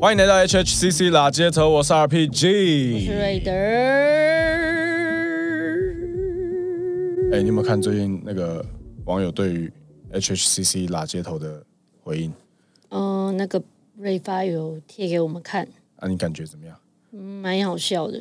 欢迎来到 HHCC 拉街头，我是 RPG，是瑞德。哎，你有没有看最近那个网友对于 HHCC 拉街头的回应？嗯，那个瑞发有贴给我们看，啊，你感觉怎么样？嗯，蛮好笑的。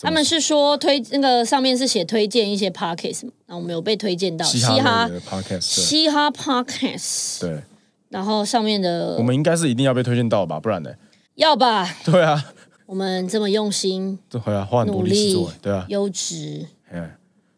他们是说推那个上面是写推荐一些 podcast，然后我们有被推荐到嘻哈 podcast，嘻哈 podcast，对。然后上面的我们应该是一定要被推荐到吧，不然呢？要吧？对啊，我们这么用心，对啊，花很多力气做，对啊，优质。嗯，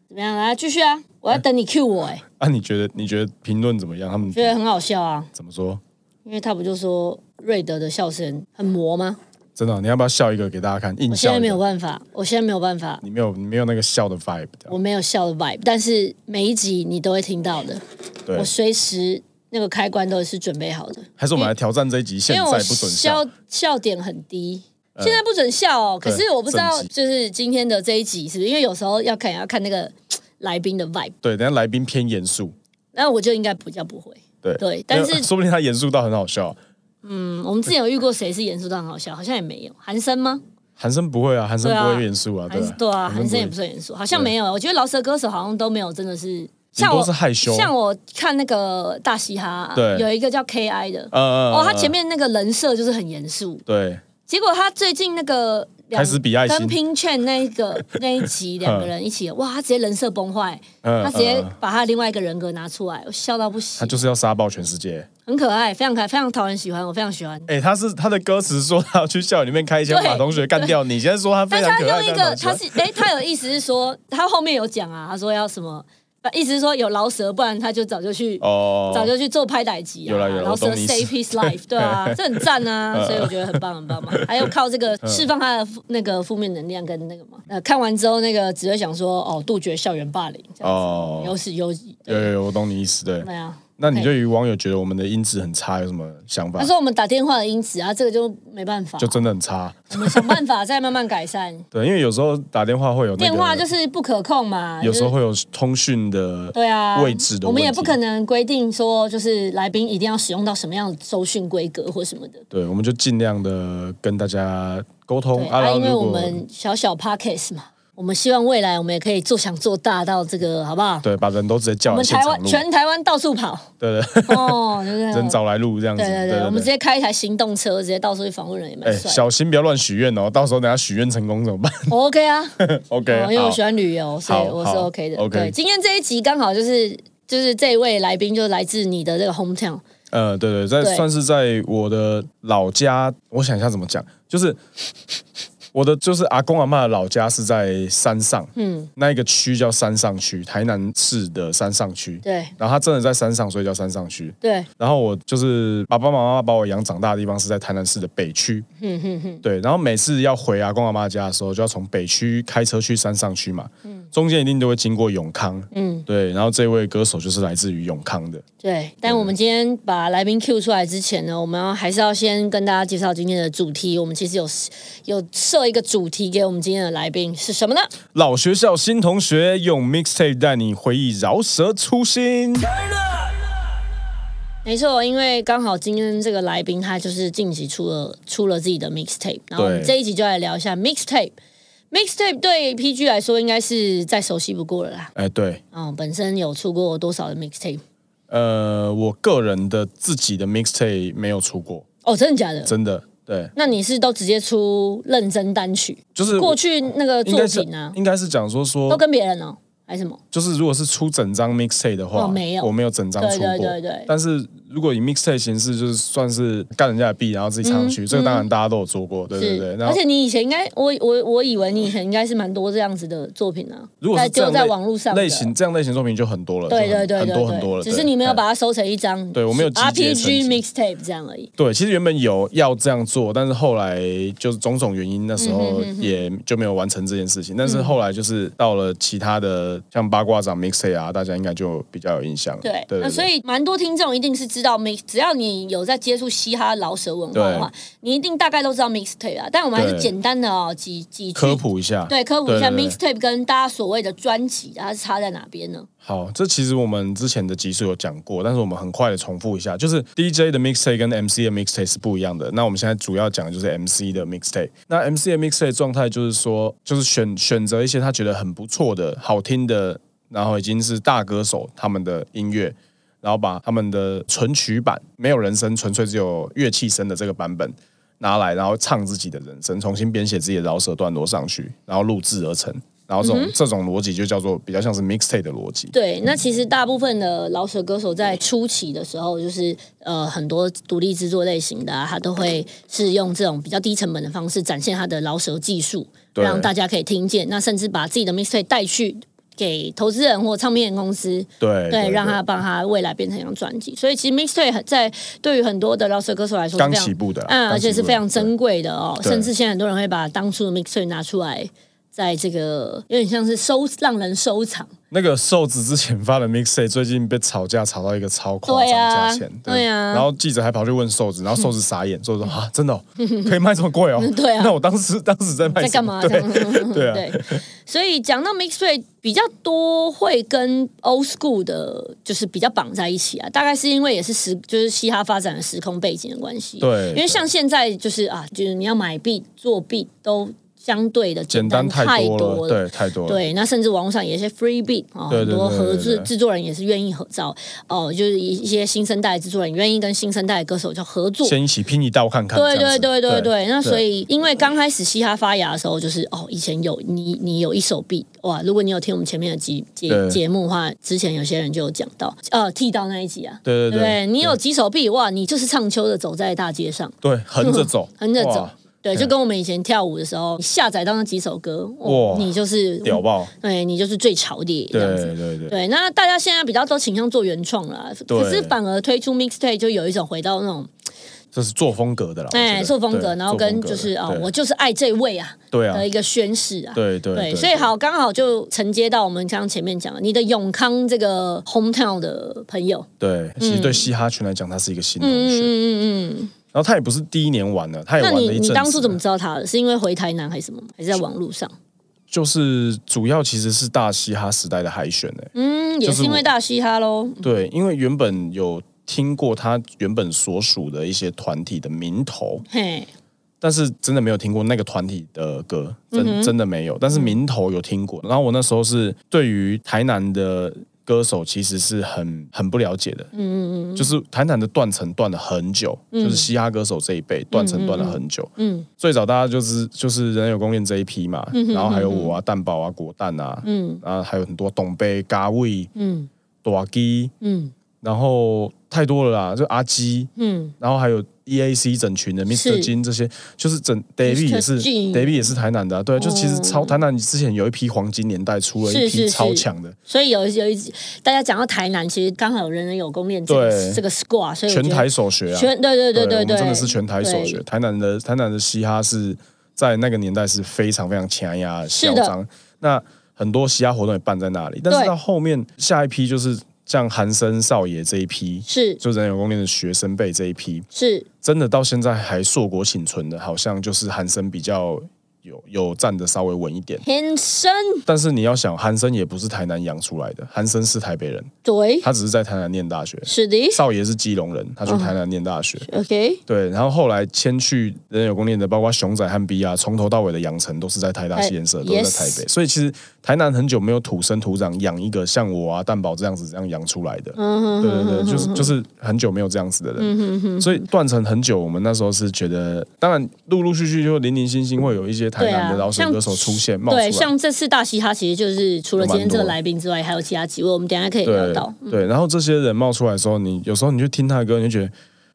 怎么样？来继续啊！我要等你 Q 我哎。啊，你觉得你觉得评论怎么样？他们觉得很好笑啊？怎么说？因为他不就说瑞德的笑声很魔吗？真的，你要不要笑一个给大家看？我现在没有办法，我现在没有办法。你没有，你没有那个笑的 vibe。我没有笑的 vibe，但是每一集你都会听到的。我随时。那个开关都是准备好的，还是我们来挑战这一集？现在不准笑，笑点很低，现在不准笑哦。可是我不知道，就是今天的这一集是不是？因为有时候要看要看那个来宾的 vibe。对，等下来宾偏严肃，那我就应该比较不会。对对，但是说不定他严肃到很好笑。嗯，我们之前有遇过谁是严肃到很好笑？好像也没有。韩生吗？韩生不会啊，韩生不会严肃啊。对啊，韩生也不算严肃，好像没有。我觉得饶舌歌手好像都没有，真的是。像我是害羞，像我看那个大嘻哈，对，有一个叫 K I 的，哦，他前面那个人设就是很严肃，对。结果他最近那个开始比爱心，跟拼券那一个 那一集两个人一起，哇，他直接人设崩坏，他直接把他另外一个人格拿出来，我笑到不行。他就是要杀爆全世界，很可爱，非常可爱，非常讨人喜欢，我非常喜欢。哎，他是他的歌词说他要去校园里面开枪把同学干掉，你现在说他非常可爱，他用一个他是哎，他有意思是说他后面有讲啊，他说要什么。意思是说有老蛇，不然他就早就去，早就去做拍歹机啊。老蛇 save his life，对啊，这很赞啊，所以我觉得很棒很棒嘛。还有靠这个释放他的那个负面能量跟那个嘛。呃，看完之后那个只会想说，哦，杜绝校园霸凌，哦，有始有有有，我懂你意思，对。对啊。那你对于网友觉得我们的音质很差有什么想法？他说我们打电话的音质啊，这个就没办法，就真的很差。我们想办法再慢慢改善。对，因为有时候打电话会有电话就是不可控嘛，有时候会有通讯的对啊位置的，我们也不可能规定说就是来宾一定要使用到什么样的收讯规格或什么的。对，我们就尽量的跟大家沟通啊，因为我们小小 podcast 嘛。我们希望未来我们也可以做想做大到这个好不好？对，把人都直接叫。我们台湾全台湾到处跑。对对。哦，对对。人找来路这样子。对对对。我们直接开一台行动车，直接到处去访问人也蛮帅。小心不要乱许愿哦，到时候等下许愿成功怎么办？OK 啊。OK。因为我喜欢旅游，所以我是 OK 的。OK。今天这一集刚好就是就是这一位来宾就来自你的这个 hometown。呃，对对，在算是在我的老家，我想一下怎么讲，就是。我的就是阿公阿妈的老家是在山上，嗯，那一个区叫山上区，台南市的山上区。对，然后他真的在山上，所以叫山上区。对，然后我就是爸爸妈妈把我养长大的地方是在台南市的北区。嗯哼哼。对，然后每次要回阿公阿妈家的时候，就要从北区开车去山上区嘛。嗯。中间一定都会经过永康。嗯。对，然后这位歌手就是来自于永康的。对，但我们今天把来宾 Q 出来之前呢，我们要还是要先跟大家介绍今天的主题。我们其实有有设。一个主题给我们今天的来宾是什么呢？老学校新同学用 mixtape 带你回忆饶舌初心。没错，因为刚好今天这个来宾他就是近期出了出了自己的 mixtape，然后我们这一集就来聊一下 mixtape。mixtape 对 PG 来说应该是再熟悉不过了啦。哎，对，嗯，本身有出过多少的 mixtape？呃，我个人的自己的 mixtape 没有出过。哦，真的假的？真的。对，那你是都直接出认真单曲，就是过去那个作品呢？应该是讲说说都跟别人哦。还是什么？就是如果是出整张 mixtape 的话，没有，我没有整张出过。对对对。但是如果以 mixtape 形式，就是算是干人家的 B，然后自己唱上去，这个当然大家都有做过。对对对。而且你以前应该，我我我以为你以前应该是蛮多这样子的作品啊。如果是就在网络上类型这样类型作品就很多了。对对对很多很多了。只是你没有把它收成一张。对我没有 RPG mixtape 这样而已。对，其实原本有要这样做，但是后来就是种种原因，那时候也就没有完成这件事情。但是后来就是到了其他的像八卦掌。mixtape 啊，大家应该就比较有印象了。对，那所以蛮多听众一定是知知道 mix，只要你有在接触嘻哈老舍文化的话，你一定大概都知道 mixtape 啊。但我们还是简单的哦，几几科普一下，对，科普一下 mixtape 跟大家所谓的专辑，它是差在哪边呢？好，这其实我们之前的集数有讲过，但是我们很快的重复一下，就是 DJ 的 mixtape 跟 MC 的 mixtape 是不一样的。那我们现在主要讲的就是 MC 的 mixtape。那 MC 的 mixtape 状态就是说，就是选选择一些他觉得很不错的、好听的，然后已经是大歌手他们的音乐，然后把他们的纯曲版，没有人声，纯粹只有乐器声的这个版本拿来，然后唱自己的人声，重新编写自己的饶舌段落上去，然后录制而成。然后这种这种逻辑就叫做比较像是 mixtape 的逻辑。对，那其实大部分的饶舌歌手在初期的时候，就是呃很多独立制作类型的，他都会是用这种比较低成本的方式展现他的饶舌技术，让大家可以听见。那甚至把自己的 mixtape 带去给投资人或唱片公司，对对，让他帮他未来变成一张专辑。所以其实 mixtape 在对于很多的饶舌歌手来说，刚起步的，嗯，而且是非常珍贵的哦。甚至现在很多人会把当初的 mixtape 拿出来。在这个有点像是收让人收藏。那个瘦子之前发的 mixtape 最近被吵架吵到一个超夸张价钱，对啊，然后记者还跑去问瘦子，然后瘦子傻眼，瘦子说 啊，真的可以卖这么贵哦？对啊，那我当时当时在卖在干嘛？对对啊，所以讲到 mixtape 比较多会跟 old school 的，就是比较绑在一起啊，大概是因为也是时就是嘻哈发展的时空背景的关系，对，因为像现在就是啊，就是你要买币做币都。相对的简单太多了，对，太多了。对，那甚至网络上有一些 free beat 啊，很多合制制作人也是愿意合照哦，就是一些新生代制作人愿意跟新生代的歌手就合作，先一起拼一道看看。对对对对对。那所以，因为刚开始嘻哈发芽的时候，就是哦，以前有你你有一手 beat 哇，如果你有听我们前面的节节节目的话，之前有些人就有讲到，呃，剃刀那一集啊，对对对，你有几手 beat 哇，你就是唱秋的走在大街上，对，横着走，横着走。对，就跟我们以前跳舞的时候，你下载到那几首歌，哇，你就是屌爆，对你就是最潮的这样子。对对对。对，那大家现在比较都倾向做原创了，可是反而推出 mixtape 就有一种回到那种，这是做风格的了。哎，做风格，然后跟就是啊，我就是爱这位啊，对啊，的一个宣誓啊。对对对。所以好，刚好就承接到我们刚刚前面讲的，你的永康这个 hometown 的朋友。对，其实对嘻哈圈来讲，他是一个新同学。嗯嗯嗯嗯。然后他也不是第一年玩了，他也玩了一阵。你你当初怎么知道他的？是因为回台南还是什么？还是在网络上？就是主要其实是大嘻哈时代的海选诶。嗯，也是因为大嘻哈喽。对，因为原本有听过他原本所属的一些团体的名头，嘿，但是真的没有听过那个团体的歌，真真的没有。但是名头有听过。然后我那时候是对于台南的。歌手其实是很很不了解的，嗯嗯嗯，就是坦坦的断层断了很久，就是嘻哈歌手这一辈断层断了很久，嗯，最早大家就是就是人有公链这一批嘛，然后还有我啊蛋宝啊果蛋啊，嗯，然后还有很多董贝嘎味，嗯，大基，嗯，然后太多了啦，就阿基，嗯，然后还有。E A C 整群的 Mr. 金这些，就是整 David 也是 David 也是台南的，对，就其实超台南之前有一批黄金年代出了一批超强的，所以有有一大家讲到台南，其实刚好有人人有功练这个这个 squad，所以全台首学啊，全对对对对对，真的是全台首学。台南的台南的嘻哈是在那个年代是非常非常强压嚣张，那很多嘻哈活动也办在那里，但是到后面下一批就是。像韩森少爷这一批，是就人有功练的学生辈这一批，是真的到现在还硕果仅存的，好像就是韩森比较。有有站的稍微稳一点，韩生。但是你要想，韩生也不是台南养出来的，韩生是台北人，对，他只是在台南念大学。是的，少爷是基隆人，他去台南念大学。OK，对，然后后来迁去人有功念的，包括熊仔和 B 啊，从头到尾的养成都是在台大实验社，都在台北。所以其实台南很久没有土生土长养一个像我啊蛋宝这样子这样养出来的。嗯对对对，就是就是很久没有这样子的人。嗯哼所以断层很久，我们那时候是觉得，当然陆陆续续就零零星星会有一些。台南的老手歌手出现，对，像这次大嘻哈，其实就是除了今天这个来宾之外，还有其他几位，我们等下可以聊到。对，然后这些人冒出来的时候，你有时候你就听他的歌，你就觉得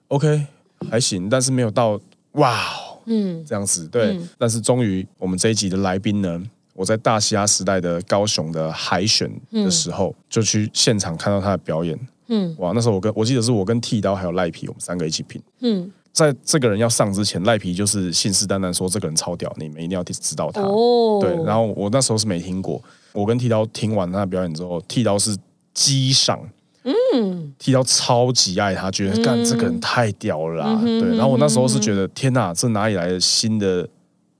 OK 还行，但是没有到哇，嗯，这样子。对，但是终于我们这一集的来宾呢，我在大嘻哈时代的高雄的海选的时候，就去现场看到他的表演。嗯，哇，那时候我跟我记得是我跟剃刀还有赖皮，我们三个一起拼。嗯。在这个人要上之前，赖皮就是信誓旦旦说这个人超屌，你们一定要知道他。哦对，然后我那时候是没听过。我跟剃刀听完他的表演之后，剃刀是激赏，嗯，踢到超级爱他，觉得干这个人太屌了啦。对，然后我那时候是觉得天哪，这哪里来的新的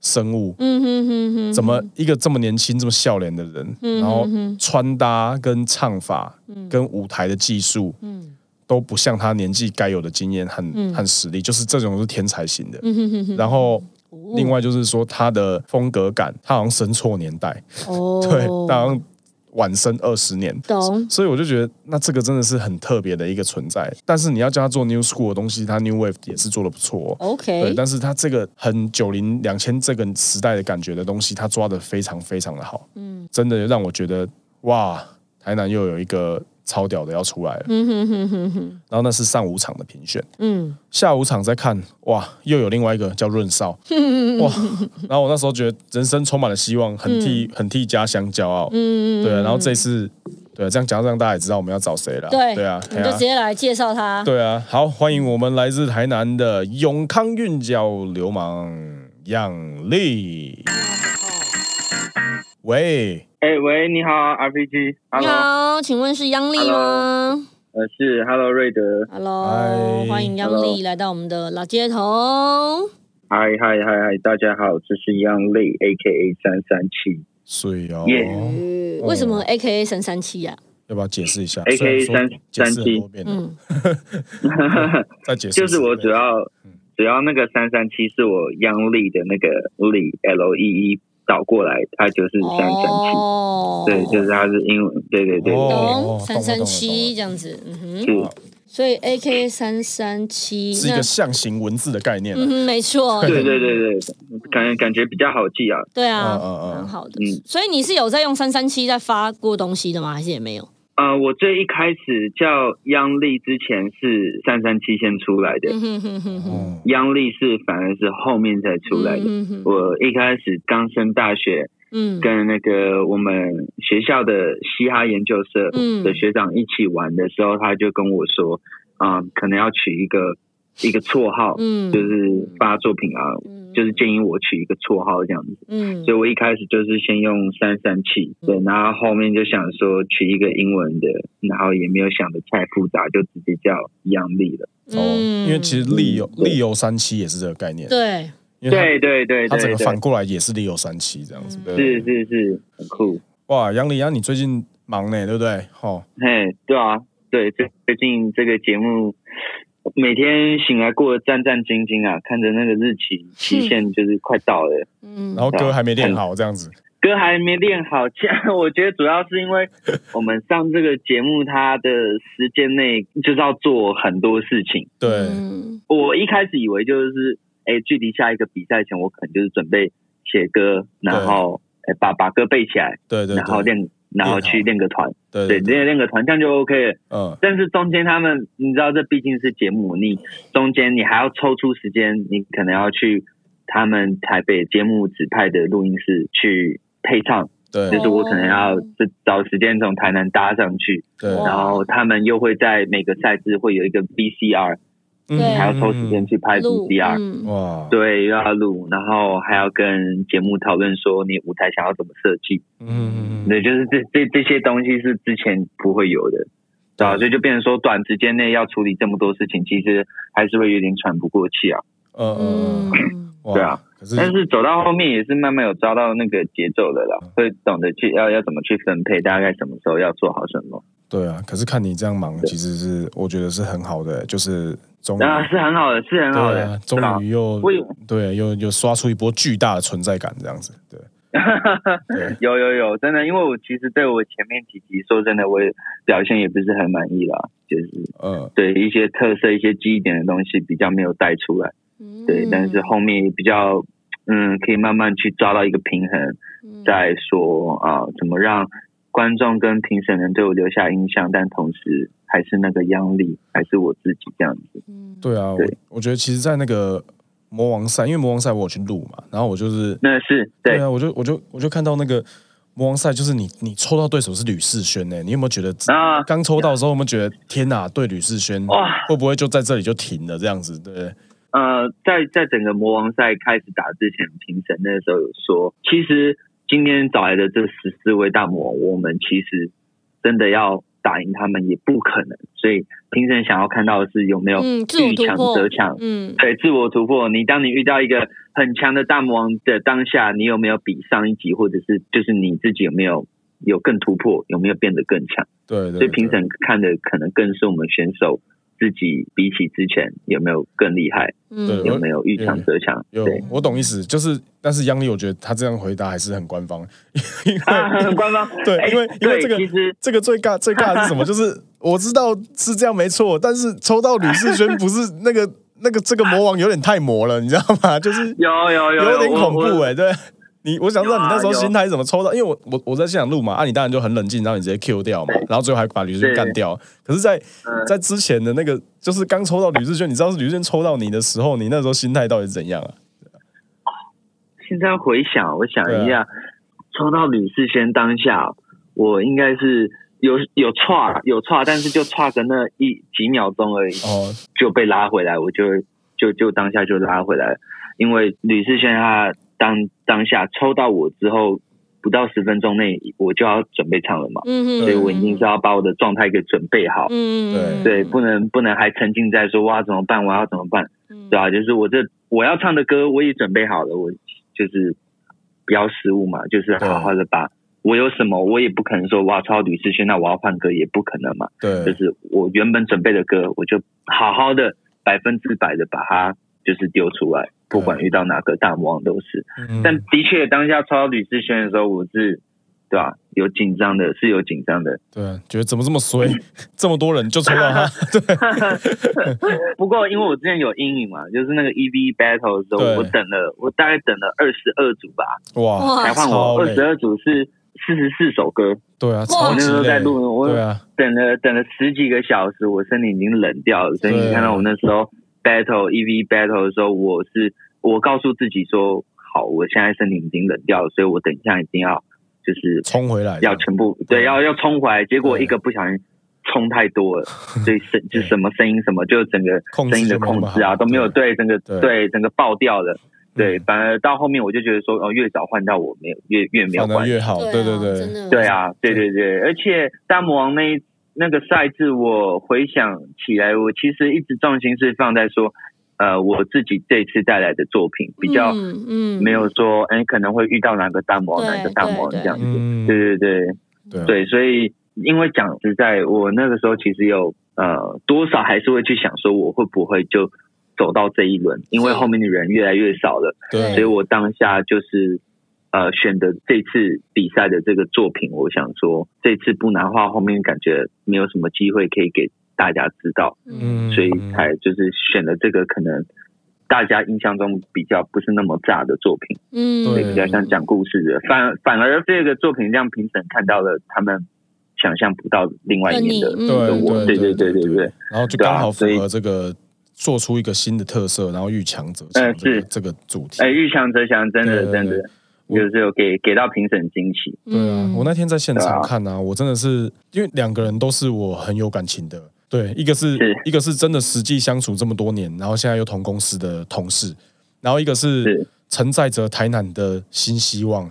生物？嗯哼哼哼，怎么一个这么年轻、这么笑脸的人，然后穿搭跟唱法，跟舞台的技术，嗯，都不像他年纪该有的经验和和实力，就是这种是天才型的。然后另外就是说他的风格感，他好像生错年代。哦，对，当。晚生二十年，懂，所以我就觉得，那这个真的是很特别的一个存在。但是你要叫他做 New School 的东西，他 New Wave 也是做的不错，OK。对，但是他这个很九零两千这个时代的感觉的东西，他抓的非常非常的好，嗯，真的让我觉得，哇，台南又有一个。超屌的要出来了，然后那是上午场的评选，嗯，下午场再看，哇，又有另外一个叫润少，哇，然后我那时候觉得人生充满了希望，很替很替家乡骄傲，嗯对，然后这次，对，这样讲让大家也知道我们要找谁了，对，对啊，你就直接来介绍他，对啊，好，欢迎我们来自台南的永康韵脚流氓杨丽，喂。哎喂，你好，RPG。你好，请问是央丽吗？呃，是，Hello，瑞德。Hello，欢迎央丽来到我们的老街头。嗨嗨嗨嗨，大家好，这是央丽，A.K.A 三三七。水哦。耶。为什么 A.K.A 三三七呀？要不要解释一下？A.K.A 三三七。嗯。再解释。就是我主要，主要那个三三七是我央丽的那个丽 L E E。倒过来，它就是三三七，对，就是它是英文，对对对，对三三七这样子，嗯哼，所以 A K 三三七是一个象形文字的概念，嗯，没错，对对对对，感感觉比较好记啊，对啊，嗯嗯，很好的，嗯，所以你是有在用三三七在发过东西的吗？还是也没有？呃，我最一开始叫央丽之前是三三七先出来的，央丽是反而是后面才出来的。我一开始刚升大学，嗯，跟那个我们学校的嘻哈研究社的学长一起玩的时候，他就跟我说，啊，可能要取一个。一个绰号，嗯，就是发作品啊，就是建议我取一个绰号这样子，嗯，所以我一开始就是先用三三七，对，然后后面就想说取一个英文的，然后也没有想的太复杂，就直接叫杨丽了。哦，因为其实利有利有三七也是这个概念，对，对对对，它整个反过来也是利有三七这样子，是是是，很酷。哇，杨丽啊，你最近忙呢，对不对？哦，嘿，对啊，对，最最近这个节目。每天醒来过得战战兢兢啊，看着那个日期期限就是快到了，嗯，然后歌还没练好这样子，歌还没练好，这样 我觉得主要是因为 我们上这个节目，它的时间内就是要做很多事情。对，我一开始以为就是，哎，距离下一个比赛前，我可能就是准备写歌，然后哎把把歌背起来，对对，然后练。然后去练个团，对，练练个团这样就 OK 了。嗯，但是中间他们，你知道这毕竟是节目，你中间你还要抽出时间，你可能要去他们台北节目指派的录音室去配唱。对，就是我可能要找时间从台南搭上去。对，然后他们又会在每个赛制会有一个 VCR。对，还要抽时间去拍 VCR，哇，对，又要录，然后还要跟节目讨论说你舞台想要怎么设计，嗯，对，就是这这这些东西是之前不会有的，对啊？所以就变成说短时间内要处理这么多事情，其实还是会有点喘不过气啊。嗯嗯，对啊，但是走到后面也是慢慢有抓到那个节奏的了，会懂得去要要怎么去分配，大概什么时候要做好什么。对啊，可是看你这样忙，其实是我觉得是很好的，就是终啊是很好的，是很好的，终于又对又又刷出一波巨大的存在感，这样子对。有有有，真的，因为我其实对我前面几集说真的，我表现也不是很满意啦，就是嗯，对一些特色、一些记忆点的东西比较没有带出来，嗯对，但是后面比较嗯，可以慢慢去抓到一个平衡，再说啊，怎么让。观众跟评审人对我留下印象，但同时还是那个央力，还是我自己这样子。嗯，对啊，对，我觉得其实，在那个魔王赛，因为魔王赛我有去录嘛，然后我就是那是对啊，我就我就我就看到那个魔王赛，就是你你抽到对手是吕世轩呢，你有没有觉得啊？刚抽到的时候，有没有觉得天哪？对吕世轩哇，会不会就在这里就停了这样子？对，呃，在在整个魔王赛开始打之前，评审那时候有说，其实。今天找来的这十四位大魔王，我们其实真的要打赢他们也不可能，所以评审想要看到的是有没有遇强则强，嗯，对，自我突破。你当你遇到一个很强的大魔王的当下，你有没有比上一集，或者是就是你自己有没有有更突破，有没有变得更强？对，所以评审看的可能更是我们选手。自己比起之前有没有更厉害？嗯，有没有遇强则强？有，我懂意思，就是，但是央丽，我觉得他这样回答还是很官方，因为很官方。对，因为因为这个这个最尬 最尬是什么？就是我知道是这样没错，但是抽到吕世轩不是那个那个这个魔王有点太魔了，你知道吗？就是有有有有点恐怖哎，对。你我想知道你那时候心态怎么抽到？因为我我我在现场录嘛，啊，你当然就很冷静，然后你直接 Q 掉嘛，然后最后还把吕志轩干掉。可是，在在之前的那个，就是刚抽到吕志轩，你知道是吕志轩抽到你的时候，你那时候心态到底是怎样啊？现在回想，我想一下，抽到吕志轩当下，我应该是有有差有差，但是就差个那一几秒钟而已，哦，就被拉回来，我就就就当下就拉回来，因为吕志轩他。当当下抽到我之后，不到十分钟内我就要准备唱了嘛，所以我一定是要把我的状态给准备好，对。对，不能不能还沉浸在说哇怎么办，我要怎么办，对吧？就是我这我要唱的歌我也准备好了，我就是不要失误嘛，就是好好的把我有什么我也不可能说哇超吕思轩，那我要换歌也不可能嘛，对，就是我原本准备的歌，我就好好的百分之百的把它。就是丢出来，不管遇到哪个大魔王都是。但的确，当下抽到吕志轩的时候，我是对吧？有紧张的，是有紧张的。对，觉得怎么这么衰？这么多人就抽到他。对。不过，因为我之前有阴影嘛，就是那个 E V battle 的时候，我等了，我大概等了二十二组吧。哇！才换我二十二组是四十四首歌。对啊，我那时候在录，我啊，等了等了十几个小时，我身体已经冷掉了。所以你看到我那时候。Battle E V battle 的时候，我是我告诉自己说，好，我现在身体已经冷掉了，所以我等一下一定要就是冲回来，要全部对，要要冲回来。结果一个不小心冲太多了，所以声就什么声音什么，就整个声音的控制啊都没有对，整个对整个爆掉了。对，反而到后面我就觉得说，哦，越早换到我没有越越没有关系，越好。对对对，对啊，对对对，而且大魔王那一。那个赛制，我回想起来，我其实一直重心是放在说，呃，我自己这次带来的作品比较，嗯，没有说，哎，可能会遇到哪个大魔王，哪个大魔王这样子，对对对，对，所以因为讲实在，我那个时候其实有，呃，多少还是会去想说，我会不会就走到这一轮，因为后面的人越来越少了，对，所以我当下就是。呃，选的这次比赛的这个作品，我想说，这次不拿画，后面感觉没有什么机会可以给大家知道，嗯，所以才就是选了这个可能大家印象中比较不是那么炸的作品，嗯，对，比较像讲故事的，反反而这个作品让评审看到了他们想象不到另外一面的我，对对对对对，然后就刚好符合这个做出一个新的特色，然后遇强则强，是。这个主题，哎，遇强则强，真的真的。就是有给给到评审惊喜。对啊，我那天在现场看啊，我真的是因为两个人都是我很有感情的。对，一个是一个是真的实际相处这么多年，然后现在又同公司的同事，然后一个是承载着台南的新希望，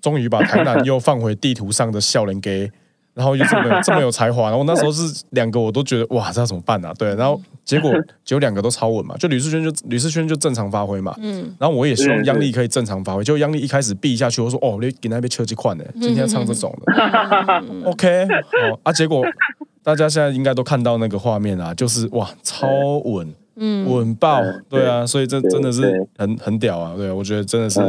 终于把台南又放回地图上的笑脸给。然后又这么这么有才华，然后那时候是两个我都觉得哇，这要怎么办啊？对，然后结果结果两个都超稳嘛，就吕世轩就吕世轩就正常发挥嘛，嗯，然后我也希望央丽可以正常发挥，就央丽一开始避下去，我说哦，你给那边车机换呢，今天唱这种的，OK，好啊，结果大家现在应该都看到那个画面啊，就是哇，超稳，嗯，稳爆，对啊，所以这真的是很很屌啊，对，我觉得真的是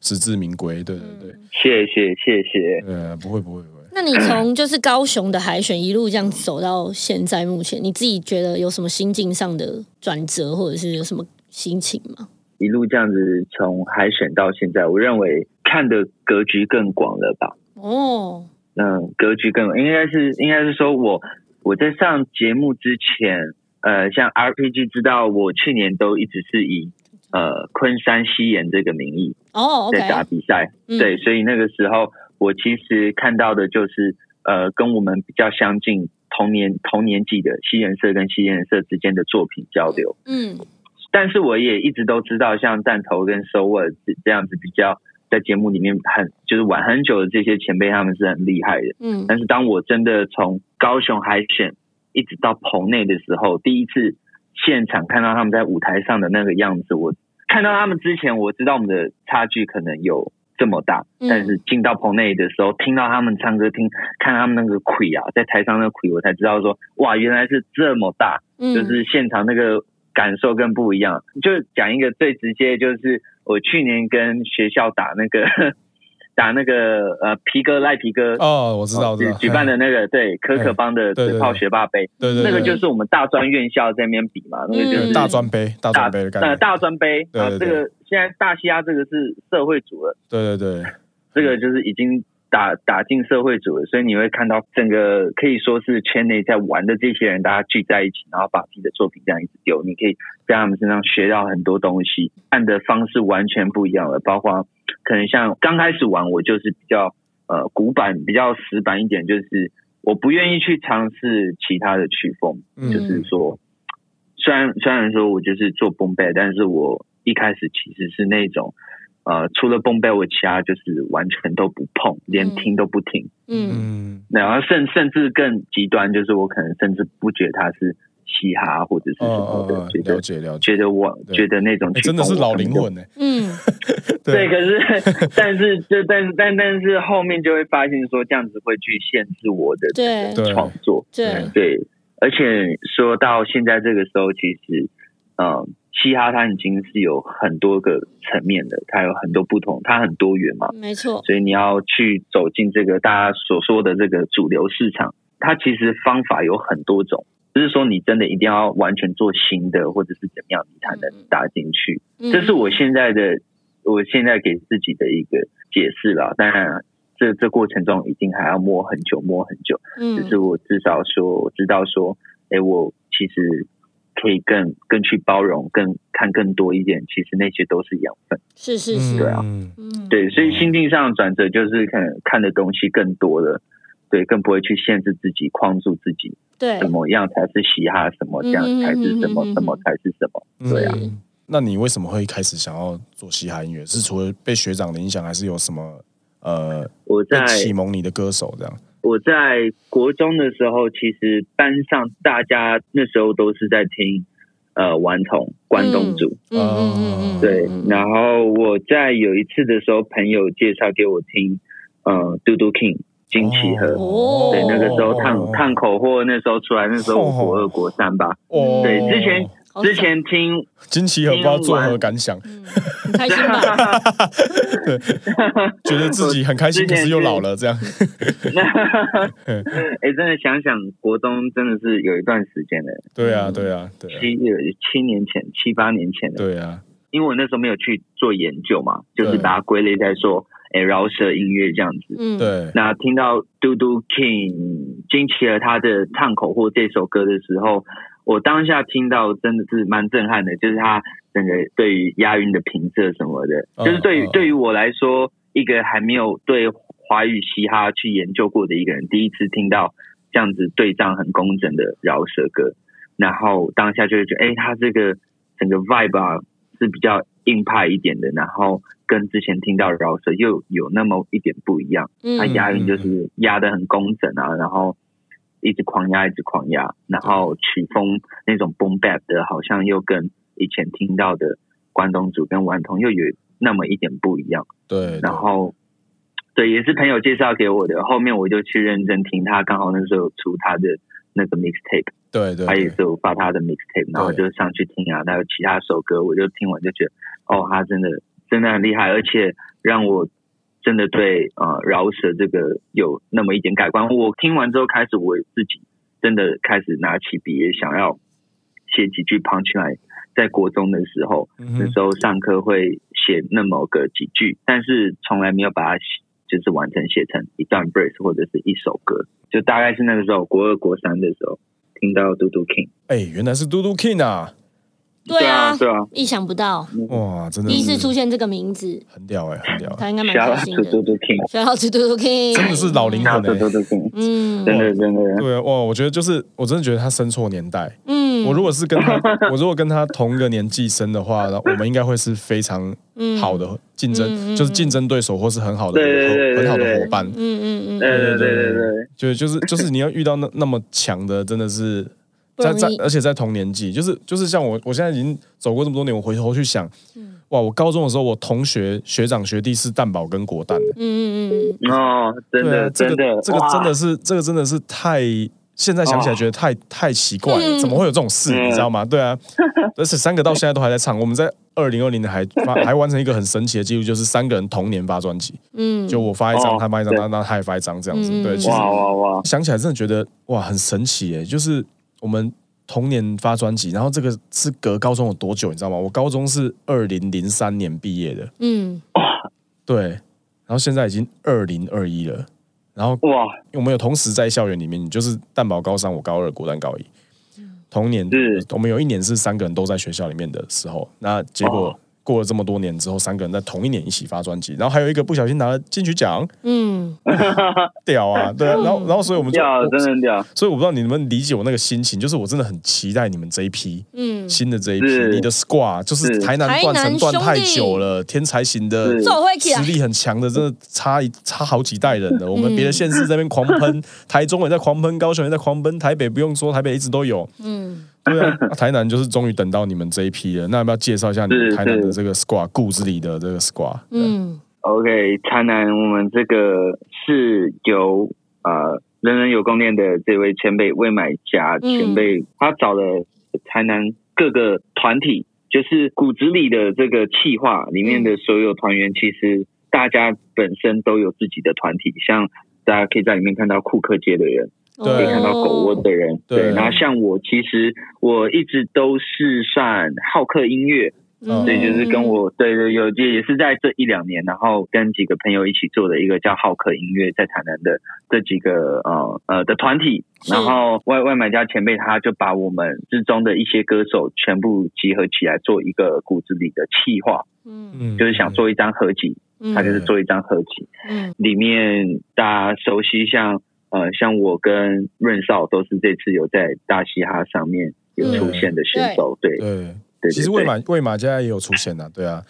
实至名归，对对对，谢谢谢谢，呃，不会不会。那你从就是高雄的海选一路这样走到现在，目前你自己觉得有什么心境上的转折，或者是有什么心情吗？一路这样子从海选到现在，我认为看的格局更广了吧？哦，嗯，格局更应该是应该是说我我在上节目之前，呃，像 RPG 知道我去年都一直是以呃昆山西岩这个名义哦在打比赛，对，所以那个时候。我其实看到的就是，呃，跟我们比较相近、同年同年纪的西颜色跟西颜色之间的作品交流。嗯，但是我也一直都知道，像弹头跟收尔这样子比较在节目里面很就是玩很久的这些前辈，他们是很厉害的。嗯，但是当我真的从高雄海选一直到棚内的时候，第一次现场看到他们在舞台上的那个样子，我看到他们之前，我知道我们的差距可能有这么大，但是进到棚内的时候，听到他们唱歌，听看他们那个魁啊，在台上那个魁，我才知道说，哇，原来是这么大，就是现场那个。感受更不一样，就讲一个最直接，就是我去年跟学校打那个打那个呃皮哥赖皮哥哦，我知道，举举办的那个对可可帮的嘴炮学霸杯，对对，那个就是我们大专院校在那边比嘛，那个就是大专杯，大专杯的感觉，大专杯，然后这个现在大西亚这个是社会组了，对对对，这个就是已经。打打进社会组的，所以你会看到整个可以说是圈内在玩的这些人，大家聚在一起，然后把自己的作品这样一直丢，你可以在他们身上学到很多东西，按的方式完全不一样了。包括可能像刚开始玩，我就是比较呃古板、比较死板一点，就是我不愿意去尝试其他的曲风，就是说，虽然虽然说我就是做崩贝，但是我一开始其实是那种。呃，除了蹦贝，我其他就是完全都不碰，连听都不听。嗯，然后甚甚至更极端，就是我可能甚至不觉得他是嘻哈或者是什么的，觉得觉得我觉得那种真的是老灵魂呢。嗯，对，可是 但是就但但但是后面就会发现说这样子会去限制我的创作。对。对，而且说到现在这个时候，其实嗯。嘻哈它已经是有很多个层面的，它有很多不同，它很多元嘛，没错。所以你要去走进这个大家所说的这个主流市场，它其实方法有很多种，不是说你真的一定要完全做新的或者是怎么样，你才能打进去。这是我现在的，我现在给自己的一个解释了。当然，这这过程中一定还要摸很久，摸很久。嗯，只是我至少说，我知道说，哎，我其实。可以更更去包容，更看更多一点，其实那些都是养分。是是是，对啊，嗯，对，所以心境上转折就是看看的东西更多了，对，更不会去限制自己，框住自己，对，怎么样才是嘻哈，什么这样才是什么，什么才是什么，对啊。那你为什么会开始想要做嘻哈音乐？是除了被学长的影响，还是有什么呃，我在启蒙你的歌手这样？我在国中的时候，其实班上大家那时候都是在听呃顽童关东煮，嗯嗯嗯对。然后我在有一次的时候，朋友介绍给我听，呃，嘟嘟 King 金奇和，对，那个时候烫烫口货，那时候出来，那时候我国二国三吧，哦。对，之前。之前听惊奇和不知道作何感想，很开心吧？对，觉得自己很开心，可是又老了这样。哎，真的想想，国中真的是有一段时间的。对啊，对啊，对。七七年前，七八年前的。对啊，因为我那时候没有去做研究嘛，就是把它归类在说，哎，饶舌音乐这样子。嗯，对。那听到嘟嘟 King 惊奇和他的唱口或这首歌的时候。我当下听到真的是蛮震撼的，就是他整个对于押韵的平仄什么的，就是对于对于我来说，一个还没有对华语嘻哈去研究过的一个人，第一次听到这样子对仗很工整的饶舌歌，然后当下就会觉得，哎，他这个整个 vibe 啊是比较硬派一点的，然后跟之前听到饶舌又有那么一点不一样，他押韵就是押的很工整啊，然后。一直狂压，一直狂压，然后曲风那种 boom bap 的，好像又跟以前听到的关东煮跟顽童又有那么一点不一样。对，然后对，也是朋友介绍给我的。后面我就去认真听他，刚好那时候出他的那个 mixtape，对对，他也是有发他的 mixtape，然后就上去听啊。还有其他首歌，我就听完就觉得，哦，他真的真的很厉害，而且让我。真的对呃饶舌这个有那么一点改观。我听完之后，开始我自己真的开始拿起笔，也想要写几句 punch line。在国中的时候，那时候上课会写那么个几句，但是从来没有把它就是完成写成一段 brace 或者是一首歌。就大概是那个时候，国二国三的时候，听到嘟嘟 king，哎，原来是嘟嘟 king 啊！对啊，对啊，意想不到。哇！真的，第一次出现这个名字，很屌哎，很屌。他应该蛮开心的。嘟嘟 king，小老鼠嘟嘟 king，真的是老灵魂哎，嘟嘟 king，嗯，真的真的。对哇，我觉得就是，我真的觉得他生错年代，嗯。我如果是跟他，我如果跟他同一个年纪生的话，我们应该会是非常好的竞争，就是竞争对手或是很好的很好的伙伴。嗯嗯嗯，对。对对对对，就就是就是你要遇到那那么强的，真的是在在，而且在同年纪，就是就是像我，我现在已经走过这么多年，我回头去想。哇！我高中的时候，我同学学长学弟是蛋堡跟国蛋的。嗯嗯嗯。哦，真的，这个这个真的是这个真的是太，现在想起来觉得太太奇怪了，怎么会有这种事？你知道吗？对啊，而且三个到现在都还在唱。我们在二零二零年还发 还完成一个很神奇的记录，就是三个人同年发专辑。嗯，就我发一张，他发一张，那那他也发一张，这样子。对，其实哇哇哇！想起来真的觉得哇，很神奇耶！就是我们。同年发专辑，然后这个是隔高中有多久，你知道吗？我高中是二零零三年毕业的，嗯，对，然后现在已经二零二一了，然后哇，我们有同时在校园里面，你就是蛋堡高三，我高二，果蛋高一，同年，我们有一年是三个人都在学校里面的时候，那结果。过了这么多年之后，三个人在同一年一起发专辑，然后还有一个不小心拿了金曲奖，嗯，屌啊，对，然后然后所以我们就真的屌，所以我不知道你们理解我那个心情，就是我真的很期待你们这一批，嗯，新的这一批，你的 squad 就是台南断层断太久了，天才型的，实力很强的，真的差差好几代人了。我们别的县市这边狂喷，台中也在狂喷，高雄也在狂喷，台北不用说，台北一直都有，嗯。对啊，台南就是终于等到你们这一批了。那要不要介绍一下你们台南的这个 squad 故子里的这个 squad？嗯，OK，台南我们这个是由呃人人有供念的这位前辈魏买家前辈，他找了台南各个团体，就是骨子里的这个气化里面的所有团员，其实大家本身都有自己的团体，像大家可以在里面看到库克街的人。可以看到狗窝的人，对，然后像我，其实我一直都是算好客音乐，所以就是跟我对对有也也是在这一两年，然后跟几个朋友一起做的一个叫好客音乐，在台南的这几个呃呃的团体，然后外外买家前辈他就把我们之中的一些歌手全部集合起来做一个骨子里的企划，嗯，就是想做一张合集，他就是做一张合集，嗯，里面大家熟悉像。呃，像我跟润少都是这次有在大嘻哈上面有出现的选手，对对对。其实魏马魏马家也有出现的，对啊。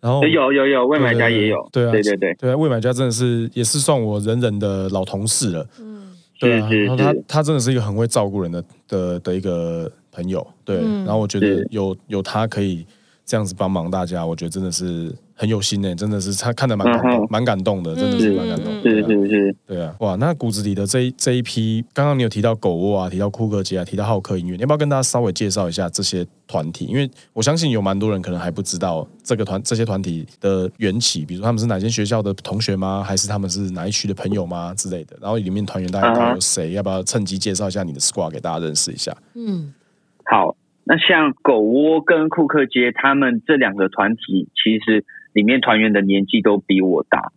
然后有有有魏马家也有，对啊，对对对对啊。魏马家真的是也是算我人人的老同事了，嗯，对啊。然后他他真的是一个很会照顾人的的的一个朋友，对。然后我觉得有有他可以这样子帮忙大家，我觉得真的是。很有心呢，真的是他看得蛮感动，蛮感动的，真的是蛮感动。是是是，对啊，哇，那骨子里的这一这一批，刚刚你有提到狗窝啊，提到库克街啊，提到浩克音乐，你要不要跟大家稍微介绍一下这些团体？因为我相信有蛮多人可能还不知道这个团这些团体的缘起，比如他们是哪间学校的同学吗？还是他们是哪一区的朋友吗之类的？然后里面团员大概有谁？要不要趁机介绍一下你的 squad 给大家认识一下？嗯，好，那像狗窝跟库克街他们这两个团体，其实。里面团员的年纪都比我大，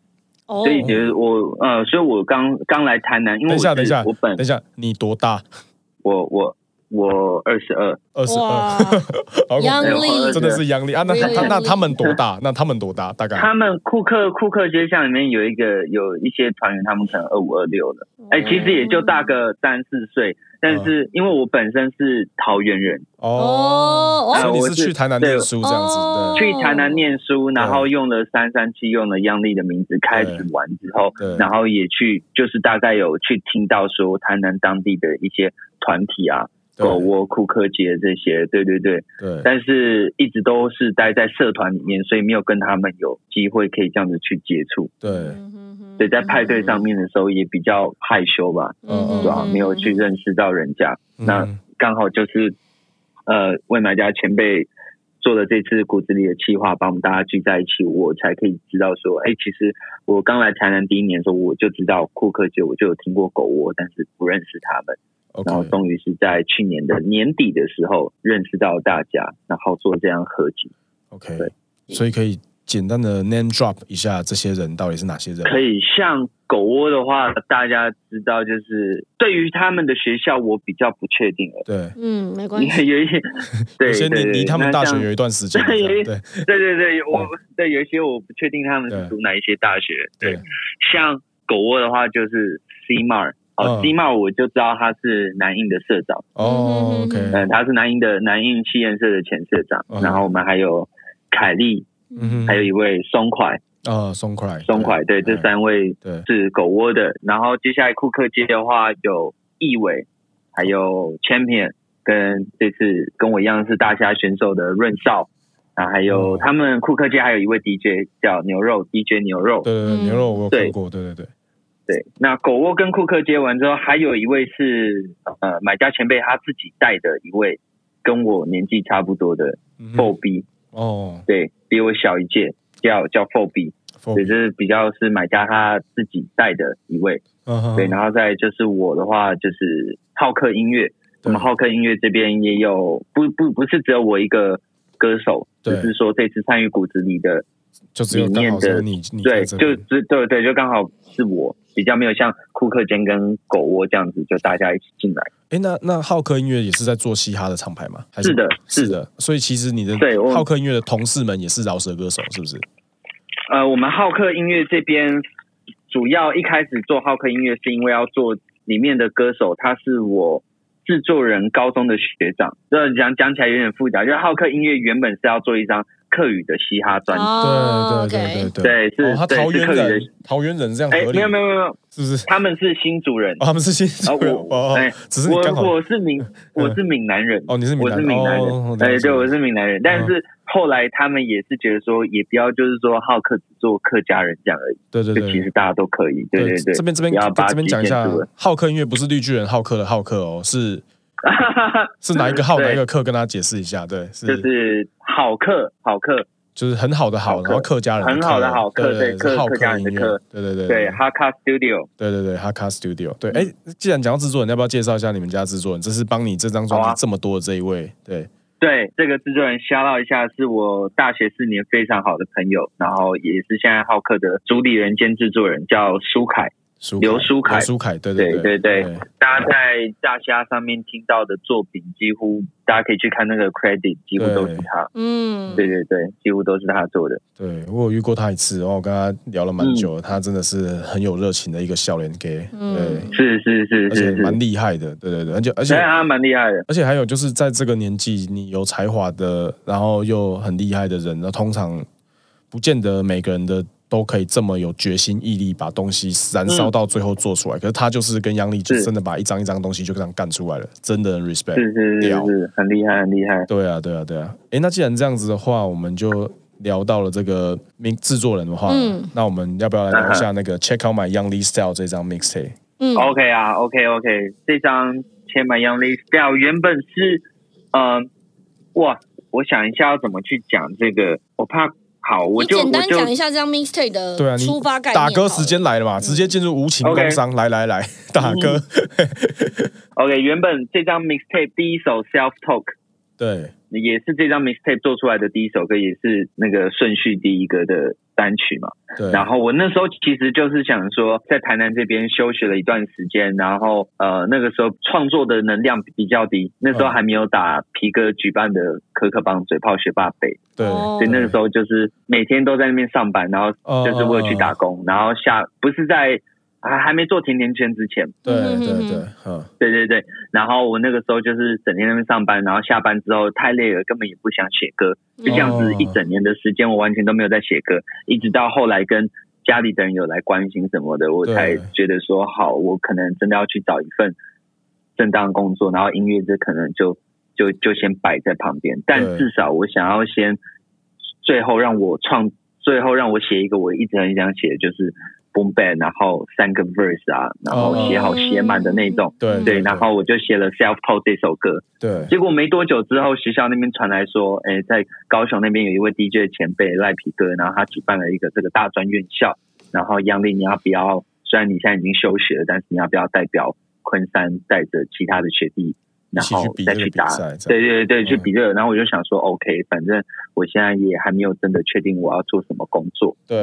所以觉得我呃，所以我刚刚来台南，因为等一下，等一下，我本等一下，你多大？我我我二十二，二十二，杨丽 真的是杨丽啊！那他那他们多大？那他们多大？大概。他们库克库克街巷里面有一个有一些团员，他们可能二五二六了，哎，其实也就大个三四岁。但是因为我本身是桃园人。哦，所以你是去台南念书这样子，去台南念书，然后用了三三七，用了央丽的名字开始玩之后，然后也去就是大概有去听到说台南当地的一些团体啊，狗窝、库克街这些，对对对，对，但是一直都是待在社团里面，所以没有跟他们有机会可以这样子去接触，对。所以在派对上面的时候也比较害羞吧，嗯，对吧？没有去认识到人家，那刚好就是呃，为买家前辈做的这次骨子里的计划，把我们大家聚在一起，我才可以知道说，哎，其实我刚来台南第一年的时候，我就知道库克街，我就有听过狗窝，但是不认识他们。然后终于是在去年的年底的时候认识到大家，然后做这样合集。OK，对，所以可以。简单的 name drop 一下，这些人到底是哪些人？可以像狗窝的话，大家知道，就是对于他们的学校，我比较不确定了。对，嗯，没关系。有一些，对，先离离他们大学有一段时间。对，对，对，对，我对有一些我不确定他们是读哪一些大学。对，像狗窝的话，就是 C Mar 哦，金茂我就知道他是南印的社长。哦，OK，嗯，他是南印的南印气焰社的前社长。然后我们还有凯利，嗯，还有一位松快。啊，松快，松快，对，这三位对是狗窝的。然后接下来库克街的话有易伟，还有 Champion，跟这次跟我一样是大虾选手的润少。啊，还有他们库克街还有一位 DJ 叫牛肉 DJ 牛肉，对对牛肉我听过，对对对对。那狗窝跟库克接完之后，还有一位是呃买家前辈他自己带的一位跟我年纪差不多的 Four B 哦，对，比我小一届，叫叫 Four B，也是比较是买家他自己带的一位，对，然后再就是我的话就是好客音乐，我们好客音乐这边也有不不不是只有我一个。歌手，只是说这次参与骨子里的，就只有刚好你，对，就只对对，就刚好是我比较没有像库克间跟狗窝这样子，就大家一起进来。哎，那那浩克音乐也是在做嘻哈的厂牌吗？是的，是的。所以其实你的对浩克音乐的同事们也是饶舌歌手，是不是？呃，我们浩克音乐这边主要一开始做浩克音乐，是因为要做里面的歌手，他是我。制作人高中的学长，这讲讲起来有点复杂。就是浩克音乐原本是要做一张客语的嘻哈专辑，对对对对对，是他桃园人，桃园人这样。哎，没有没有没有，是不是？他们是新主人，他们是新主人。哦，哎，只是我我是闽 我是闽南人。哦，你是我是闽南人。哎，对，我是闽南人，但是。后来他们也是觉得说，也不要就是说好客只做客家人这样而已。对对对，其实大家都可以。对对对，这边这边要这边讲一下，好客音乐不是绿巨人好客的好客哦，是 是哪一个好哪一个客？跟大家解释一下。对，是就是好客好客，就是很好的好，然后客家人很好的好客，对客客家人的客。对对对对，哈卡 Studio。对对对，哈卡 Studio。对，哎，既然讲到制作人，要不要介绍一下你们家制作人？这是帮你这张专辑这么多的这一位，对。对这个制作人，瞎唠一下，是我大学四年非常好的朋友，然后也是现在好客的主理人兼制作人，叫苏凯。刘书凯，书凯，对对对对，大家在大虾上面听到的作品，几乎大家可以去看那个 credit，几乎都是他。嗯，对对对，几乎都是他做的。对我有遇过他一次，然后我跟他聊了蛮久，他真的是很有热情的一个笑脸给。对，是是是，而且蛮厉害的。对对对，而且而且他蛮厉害的。而且还有就是在这个年纪，你有才华的，然后又很厉害的人，那通常不见得每个人的。都可以这么有决心毅力，把东西燃烧到最后做出来。可是他就是跟杨丽，就真的把一张一张东西就这样干出来了，真的 respect，是是是，很厉害很厉害。对啊对啊对啊。哎，那既然这样子的话，我们就聊到了这个名制作人的话，嗯，那我们要不要来聊一下那个 Check Out My Young Lee Style 这张 mixtape？嗯，OK 啊，OK OK，这张 Check My Young Lee Style 原本是，嗯，哇，我想一下要怎么去讲这个，我怕。好，我就简单讲一下这张 mixtape 的出发概念。打歌时间来了嘛，直接进入无情工商，来来来，打歌。OK，原本这张 mixtape 第一首 self talk，对，也是这张 mixtape 做出来的第一首歌，也是那个顺序第一个的。单曲嘛，对。然后我那时候其实就是想说，在台南这边休息了一段时间，然后呃那个时候创作的能量比较低，那时候还没有打皮哥举办的可可帮嘴炮学霸杯，对。所以那个时候就是每天都在那边上班，然后就是为了去打工，然后下不是在。还还没做甜甜圈之前，对对对，嗯，对对对。然后我那个时候就是整天那边上班，然后下班之后太累了，根本也不想写歌，就这样子一整年的时间，我完全都没有在写歌。一直到后来跟家里的人有来关心什么的，我才觉得说好，我可能真的要去找一份正当工作，然后音乐这可能就就就先摆在旁边。但至少我想要先最后让我创，最后让我写一个我一直很想写的，就是。Boom band，然后三个 verse 啊，然后写好写满的那种，对对，然后我就写了 self p o 这首歌，对，结果没多久之后，学校那边传来说，哎，在高雄那边有一位 DJ 前辈赖皮哥，然后他举办了一个这个大专院校，然后杨丽你要不要？虽然你现在已经休学了，但是你要不要代表昆山带着其他的学弟？然后再去打，对对对，去比热。然后我就想说，OK，反正我现在也还没有真的确定我要做什么工作。对，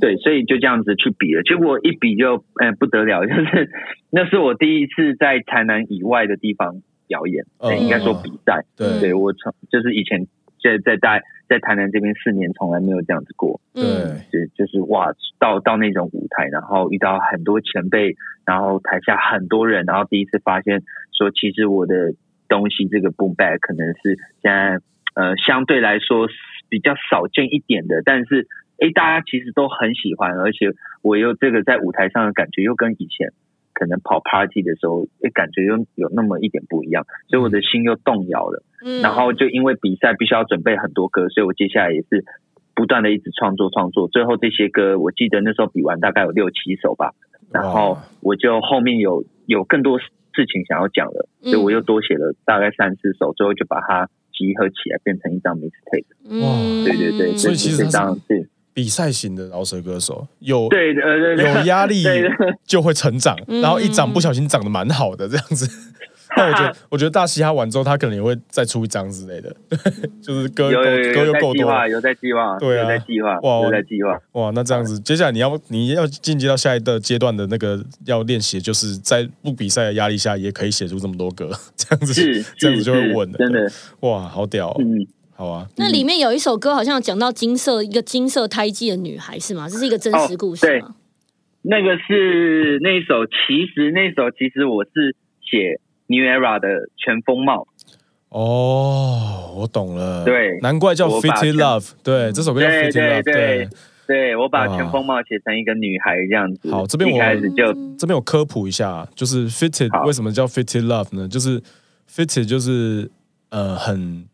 对，所以就这样子去比了。结果一比就，哎，不得了，就是那是我第一次在台南以外的地方表演，应该说比赛。对，对我从就是以前。在在在在台南这边四年，从来没有这样子过。对，就就是哇，到到那种舞台，然后遇到很多前辈，然后台下很多人，然后第一次发现说，其实我的东西这个 boom bag 可能是现在呃相对来说比较少见一点的，但是哎，大家其实都很喜欢，而且我又这个在舞台上的感觉又跟以前。可能跑 party 的时候，也感觉又有那么一点不一样，所以我的心又动摇了。嗯，然后就因为比赛必须要准备很多歌，所以我接下来也是不断的一直创作创作。最后这些歌，我记得那时候比完大概有六七首吧。然后我就后面有有更多事情想要讲了，所以我又多写了大概三四首，最后就把它集合起来变成一张 mixtape。哇，对对对，所以其实这张是。比赛型的饶舌歌手有对有压力就会成长，然后一长不小心长得蛮好的这样子。那我觉得，我觉得大嘻哈完之后，他可能也会再出一张之类的，就是歌歌又够多，有在计划，对啊，有在计划，哇，有在计划，哇，那这样子，接下来你要你要进阶到下一个阶段的那个要练习，就是在不比赛的压力下，也可以写出这么多歌，这样子，这样子就会稳的，真的，哇，好屌，嗯。好啊，那里面有一首歌，好像讲到金色一个金色胎记的女孩，是吗？这是一个真实故事吗？那个是那首，其实那首其实我是写 New Era 的全风貌。哦，我懂了，对，难怪叫 Fitty Love，对，这首歌叫 Fitty Love，对，对我把全风貌写成一个女孩这样子。好，这边我开始就这边我科普一下，就是 fitted 为什么叫 fitted Love 呢？就是 fitted 就是呃很。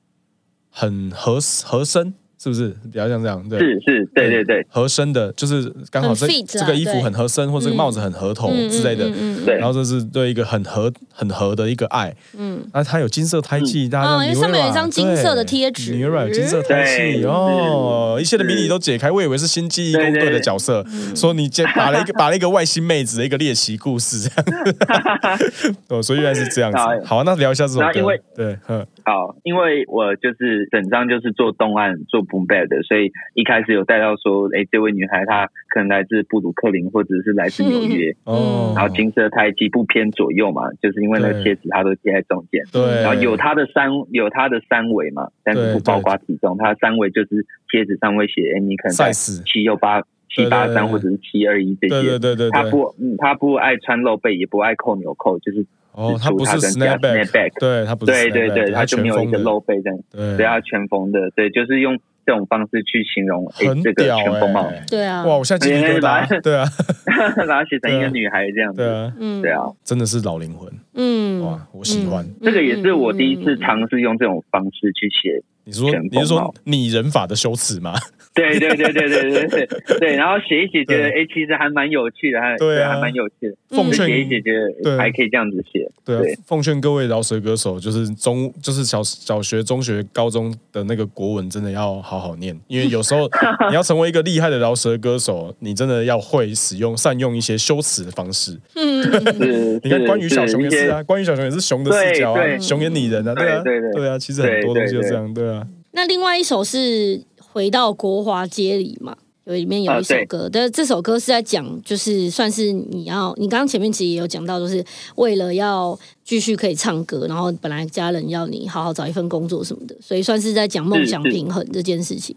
很合合身，是不是比较像这样？对，是是，对对对，合身的，就是刚好这这个衣服很合身，或者这个帽子很合头之类的。嗯对，然后这是对一个很合很合的一个爱。嗯，那它有金色胎记，大家因为上面有一张金色的贴纸，女软有金色胎记哦，一切的谜底都解开。我以为是新记忆工队的角色，说你接把了一个把了一个外星妹子的一个猎奇故事这样。哦，所以原来是这样子。好，那聊一下这首歌。对，好，因为我就是整张就是做东岸做 boom bap 的，所以一开始有带到说，哎，这位女孩她可能来自布鲁克林或者是来自纽约，哦，然后金色胎记不偏左右嘛，就是因为那贴纸它都贴在中间，对，然后有她的三有她的三围嘛，但是不包括体重，它三围就是贴纸上会写，哎，你可能在七又八七八三或者是七二一这些，对对对对，他不，嗯，他不爱穿露背，也不爱扣纽扣，就是。哦，他不是 snapback，对他不是，对对对，他就没有一个露背的，对，对，他全封的，对，就是用这种方式去形容这个全封帽，对啊，哇，我现在鸡皮疙瘩，对啊，把它写成一个女孩这样子，对啊，嗯，对啊，真的是老灵魂，嗯，哇，我喜欢，这个也是我第一次尝试用这种方式去写。你说你是说拟人法的修辞吗？对对对对对对对，然后写一写觉得哎，其实还蛮有趣的，还对，还蛮有趣的。奉劝写一写觉得还可以这样子写。对，奉劝各位饶舌歌手，就是中就是小小学、中学、高中的那个国文，真的要好好念，因为有时候你要成为一个厉害的饶舌歌手，你真的要会使用善用一些修辞的方式。嗯，你看关于小熊也是啊，关于小熊也是熊的视角啊，熊也拟人啊，对啊，对对对啊，其实很多东西就这样，对啊。那另外一首是回到国华街里嘛，有里面有一首歌，但这首歌是在讲，就是算是你要，你刚刚前面其实也有讲到，就是为了要继续可以唱歌，然后本来家人要你好好找一份工作什么的，所以算是在讲梦想平衡这件事情。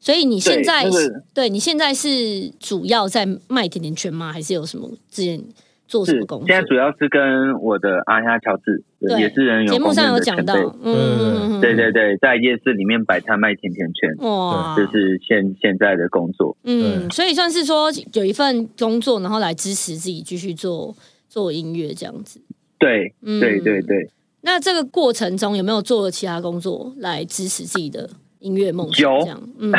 所以你现在对你现在是主要在卖甜甜圈吗？还是有什么之前？做什么工作？现在主要是跟我的阿亚乔治，也是人有节目上有讲到，嗯，对对对，在夜市里面摆摊卖甜甜圈，哇，这是现现在的工作，嗯，所以算是说有一份工作，然后来支持自己继续做做音乐这样子，对，对对对。那这个过程中有没有做了其他工作来支持自己的？音乐梦有，嗯，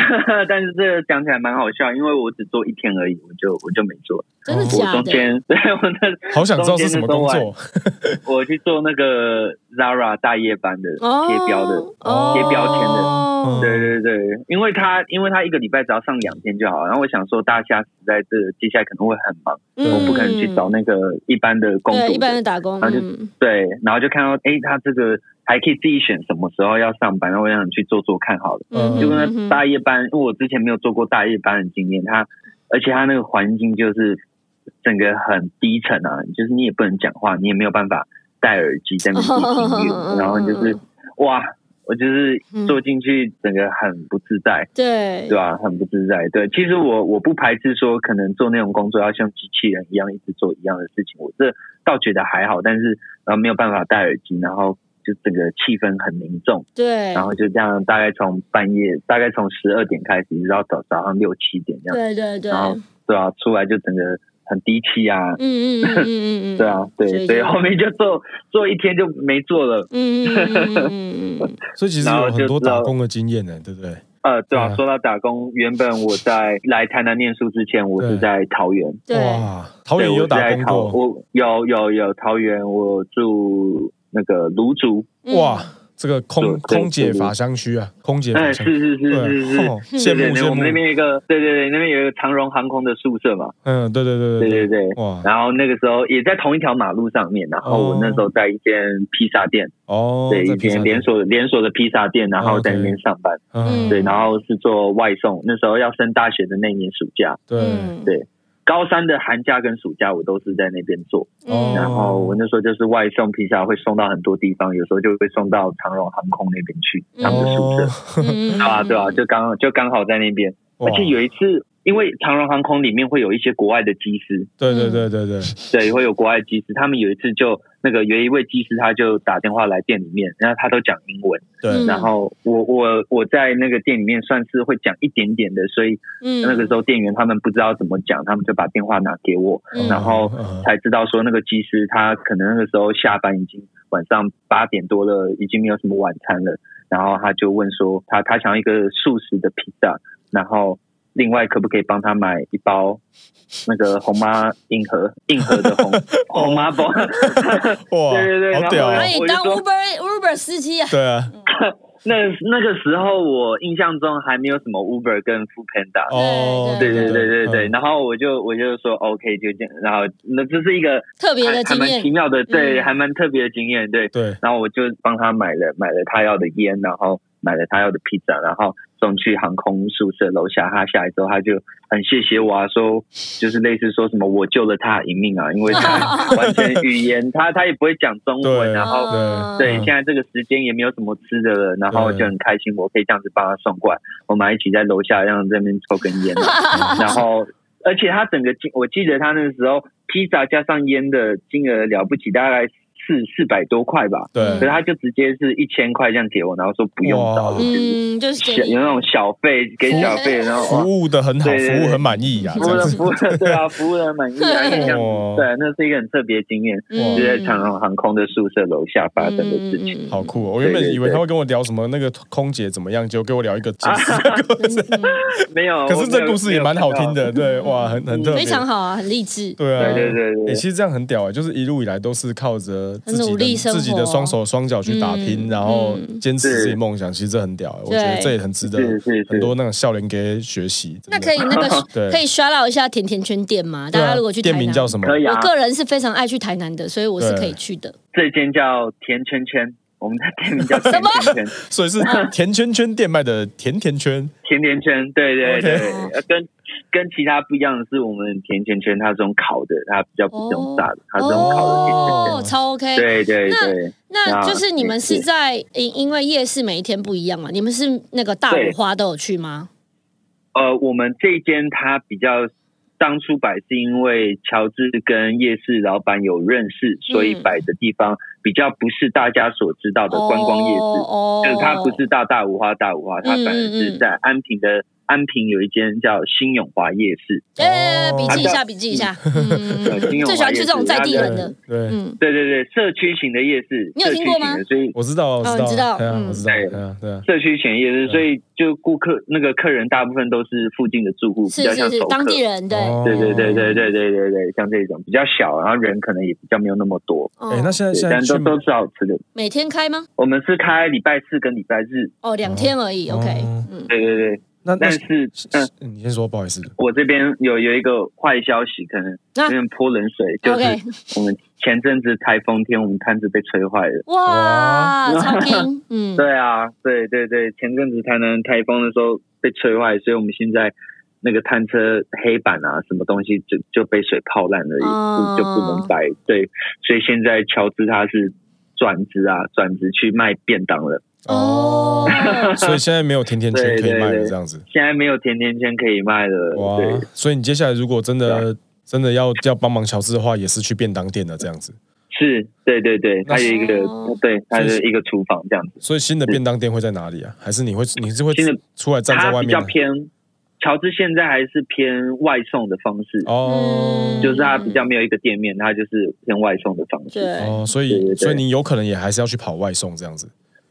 但是这个讲起来蛮好笑，因为我只做一天而已，我就我就没做。真的假的？中间 对我那好想知道是什么工作。我去做那个 Zara 大夜班的贴标的，贴标签的。对对对，因为他因为他一个礼拜只要上两天就好，然后我想说大家实在这接下来可能会很忙，我不可能去找那个一般的工作，一般的打工。然后就对，然后就看到哎，他这个。还可以自己选什么时候要上班，然后我想去做做看好了。嗯，就跟大夜班，因为我之前没有做过大夜班的经验，他而且他那个环境就是整个很低沉啊，就是你也不能讲话，你也没有办法戴耳机在那边听音乐，然后就是哇，我就是坐进去，整个很不自在，对对吧？很不自在。对，其实我我不排斥说，可能做那种工作要像机器人一样一直做一样的事情，我这倒觉得还好。但是然后没有办法戴耳机，然后就整个气氛很凝重，对，然后就这样，大概从半夜，大概从十二点开始，一直到早早上六七点这样，对对对，然后对啊，出来就整个。很低气啊，嗯嗯嗯嗯嗯，对啊，对，所以后面就做做一天就没做了，嗯嗯嗯嗯 所以其实有很多打工的经验呢，对不对？呃，对啊，说到打工，原本我在来台南念书之前，我是在桃园，哇，桃园有打工过，我有有有桃园，我住那个芦竹，哇。这个空空姐法香区啊，空姐哎，是是是是是，羡慕羡慕。我们那边一个，对对对，那边有一个长荣航空的宿舍嘛。嗯，对对对对对对对。哇！然后那个时候也在同一条马路上面，然后我那时候在一间披萨店哦，对，一间连锁连锁的披萨店，然后在那边上班。嗯，对，然后是做外送。那时候要升大学的那年暑假，对对。高三的寒假跟暑假，我都是在那边做。然后我那时候就是外送披萨，会送到很多地方，有时候就会送到长荣航空那边去他们的宿舍。啊，对啊，就刚就刚好在那边。而且有一次。因为长荣航空里面会有一些国外的机师，对对对对对，对会有国外机师。他们有一次就那个有一位技师，他就打电话来店里面，然后他都讲英文，对。然后我我我在那个店里面算是会讲一点点的，所以那个时候店员他们不知道怎么讲，他们就把电话拿给我，然后才知道说那个技师他可能那个时候下班已经晚上八点多了，已经没有什么晚餐了，然后他就问说他他想要一个素食的披萨，然后。另外，可不可以帮他买一包那个红妈硬盒 硬盒的红红妈包？哇，对对对，好屌！可以当 Uber Uber 司机啊？对啊，那那个时候我印象中还没有什么 Uber 跟 Food Panda。哦，对对对对对，然后我就我就说 OK，就这样，然后那这是一个特别的经验，还蛮奇妙的，对，还蛮特别的经验，对对。然后我就帮他买了买了他要的烟，然后。买了他要的披萨，然后送去航空宿舍楼下。他下来之后，他就很谢谢我，啊，说 就是类似说什么我救了他一命啊，因为他 完全语言他他也不会讲中文，然后对现在这个时间也没有什么吃的了，然后就很开心，我可以这样子帮他送过来。我们一起在楼下让这边抽根烟，然后而且他整个金，我记得他那个时候披萨加上烟的金额了不起，大概。四四百多块吧，对，可是他就直接是一千块这样给我，然后说不用找了，嗯，就是有那种小费给小费，然后服务的很好，服务很满意呀，服务的服务对啊，服务的很满意啊，印象对，那是一个很特别经验，就在长荣航空的宿舍楼下发生的事情，好酷哦！我原本以为他会跟我聊什么那个空姐怎么样，就跟我聊一个故事，没有，可是这故事也蛮好听的，对，哇，很很特别，非常好啊，很励志，对啊，对对对，其实这样很屌啊，就是一路以来都是靠着。自己的自己的双手双脚去打拼，然后坚持自己梦想，其实这很屌。我觉得这也很值得很多那种笑脸给学习。那可以那个 可以刷到一下甜甜圈店吗？大家如果去店名叫什么？可以啊。我个人是非常爱去台南的，所以我是可以去的。这间叫甜圈圈。我们的店名叫 甜甜圈，所以是甜圈圈店卖的甜甜圈。甜甜圈，对对对，跟跟其他不一样的是，我们甜甜圈它这种烤的，它比较不用炸的，它这种烤的甜甜圈超 OK。对对对，那就是你们是在因因为夜市每一天不一样嘛？你们是那个大五花都有去吗？呃，我们这间它比较。当初摆是因为乔治跟夜市老板有认识，所以摆的地方比较不是大家所知道的观光夜市，就是它不是大大五花大五花，它反而是在安平的。安平有一间叫新永华夜市，哎，笔记一下，笔记一下。最喜欢去这种在地人的，对，嗯，对。对对，社区型的夜市，你有听过吗？所以我知道，我知道，嗯，我知道，对。对，社区型夜市，所以就顾客那个客人大部分都是附近的住户，比较像当地人，对，对对对对对对对对，像这种比较小，然后人可能也比较没有那么多。哎，那现在现在都都是好吃的，每天开吗？我们是开礼拜四跟礼拜日，哦，两天而已，OK，嗯，对对对。那但是，嗯，你先说，不好意思。我这边有有一个坏消息，可能有点泼冷水，就是我们前阵子台风天，我们摊子被吹坏了。哇，超惊！嗯，对啊，对对对，前阵子台南台风的时候被吹坏，所以我们现在那个摊车黑板啊，什么东西就就被水泡烂了，就就不能摆。对，所以现在乔治他是转职啊，转职去卖便当了。哦，所以现在没有甜甜圈可以卖了，这样子。现在没有甜甜圈可以卖了。哇，所以你接下来如果真的真的要要帮忙乔治的话，也是去便当店的这样子。是，对对对，它有一个，对，它是一个厨房这样子。所以新的便当店会在哪里啊？还是你会你是会出来站在外面？它比较偏，乔治现在还是偏外送的方式哦，就是它比较没有一个店面，它就是偏外送的方式。哦，所以所以你有可能也还是要去跑外送这样子。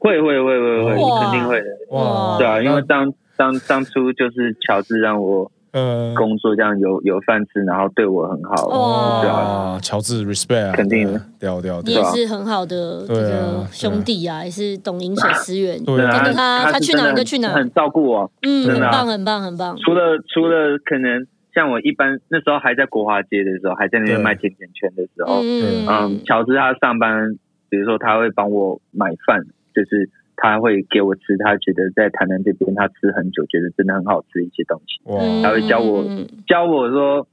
会会会会会，肯定会的。哇，对啊，因为当当当初就是乔治让我。嗯，工作这样有有饭吃，然后对我很好，对啊，乔治，respect，肯定。的，掉掉，你也是很好的这个兄弟啊，也是懂饮水思源，跟着他，他去哪就去哪，很照顾我，嗯，很棒，很棒，很棒。除了除了可能像我一般那时候还在国华街的时候，还在那边卖甜甜圈的时候，嗯，乔治他上班，比如说他会帮我买饭，就是。他会给我吃，他觉得在台南这边他吃很久，觉得真的很好吃一些东西。他会教我教我说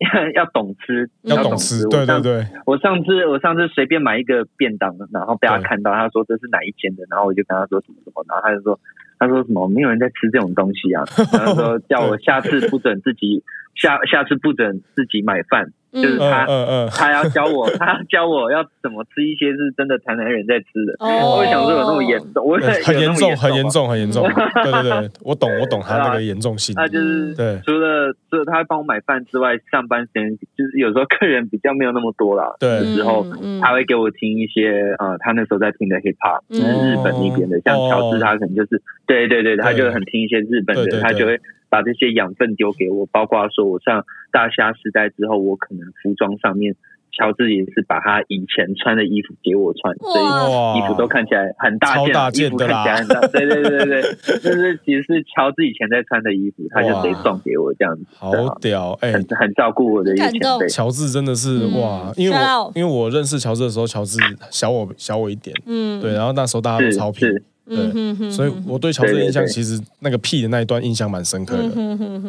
要懂吃，要懂吃。对对对，我上次我上次随便买一个便当，然后被他看到，他说这是哪一间的，然后我就跟他说什么什么，然后他就说他说什么没有人在吃这种东西啊，然后说叫我下次不准自己下下次不准自己买饭。就是他，他要教我，他要教我要怎么吃一些是真的台南人在吃的。我想说有那么严重，我很严重，很严重，很严重。对对对，我懂，我懂他那个严重性。他就是对，除了除了他帮我买饭之外，上班时间就是有时候客人比较没有那么多啦。对，时候他会给我听一些呃，他那时候在听的 hip hop，日本那边的，像乔治他可能就是对对对，他就很听一些日本的，他就会。把这些养分丢给我，包括说我上大虾时代之后，我可能服装上面，乔治也是把他以前穿的衣服给我穿，所以衣服都看起来很大件，衣服看起来很大，对对对对，就是其实是乔治以前在穿的衣服，他就得送给我这样子，好屌，哎，很很照顾我的一个前辈。乔治真的是哇，因为我因为我认识乔治的时候，乔治小我小我一点，嗯，对，然后那时候大家都超皮。对，所以我对乔治的印象其实那个屁的那一段印象蛮深刻的。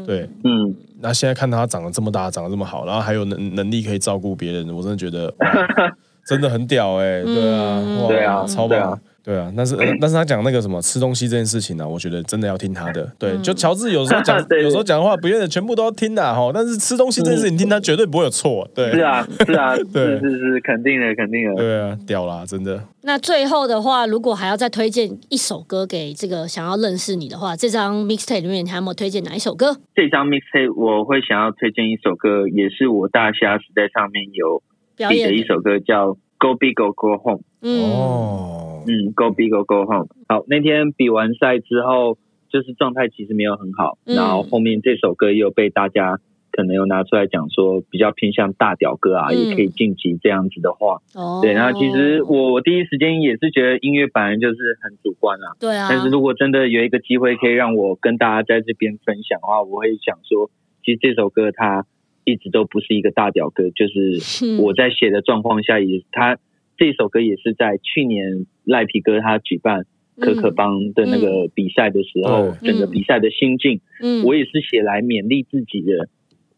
对，嗯，那现在看他长得这么大，长得这么好，然后还有能能力可以照顾别人，我真的觉得 真的很屌哎！对啊，对啊，超棒。对啊，但是但是他讲那个什么吃东西这件事情呢，我觉得真的要听他的。对，就乔治有时候讲，有时候讲的话不愿意全部都要听的哈。但是吃东西这件事情听他绝对不会有错。对，是啊，是啊，对，是是肯定的，肯定的。对啊，屌啦，真的。那最后的话，如果还要再推荐一首歌给这个想要认识你的话，这张 mixtape 里面你还有没有推荐哪一首歌？这张 mixtape 我会想要推荐一首歌，也是我大虾时代上面有表演的一首歌，叫。Go big or go home。哦，嗯，Go big or go home。好，那天比完赛之后，就是状态其实没有很好。然后后面这首歌又被大家可能又拿出来讲说，比较偏向大屌歌啊，也可以晋级这样子的话。哦，对。然后其实我第一时间也是觉得音乐本来就是很主观啊。对啊。但是如果真的有一个机会可以让我跟大家在这边分享的话，我会想说，其实这首歌它。一直都不是一个大屌哥，就是 我在写的状况下，也他这首歌也是在去年赖皮哥他举办可可帮的那个比赛的时候，整个比赛的心境，嗯，我也是写来勉励自己的。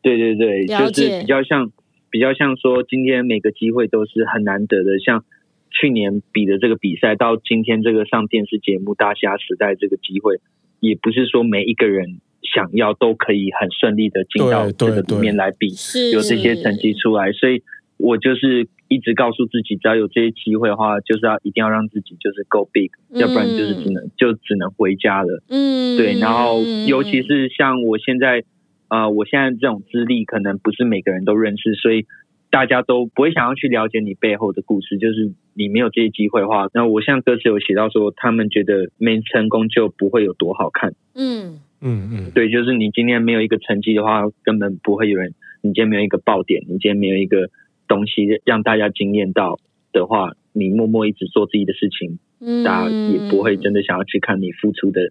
对对对，就是比较像比较像说，今天每个机会都是很难得的，像去年比的这个比赛，到今天这个上电视节目《大虾时代》这个机会，也不是说每一个人。想要都可以很顺利的进到这个里面来比，有这些成绩出来，所以我就是一直告诉自己，只要有这些机会的话，就是要一定要让自己就是 go big，要不然就是只能就只能回家了。嗯，对。然后尤其是像我现在，呃，我现在这种资历，可能不是每个人都认识，所以大家都不会想要去了解你背后的故事。就是你没有这些机会的话，那我像歌词有写到说，他们觉得没成功就不会有多好看。嗯。嗯嗯，对，就是你今天没有一个成绩的话，根本不会有人。你今天没有一个爆点，你今天没有一个东西让大家惊艳到的话，你默默一直做自己的事情，大家也不会真的想要去看你付出的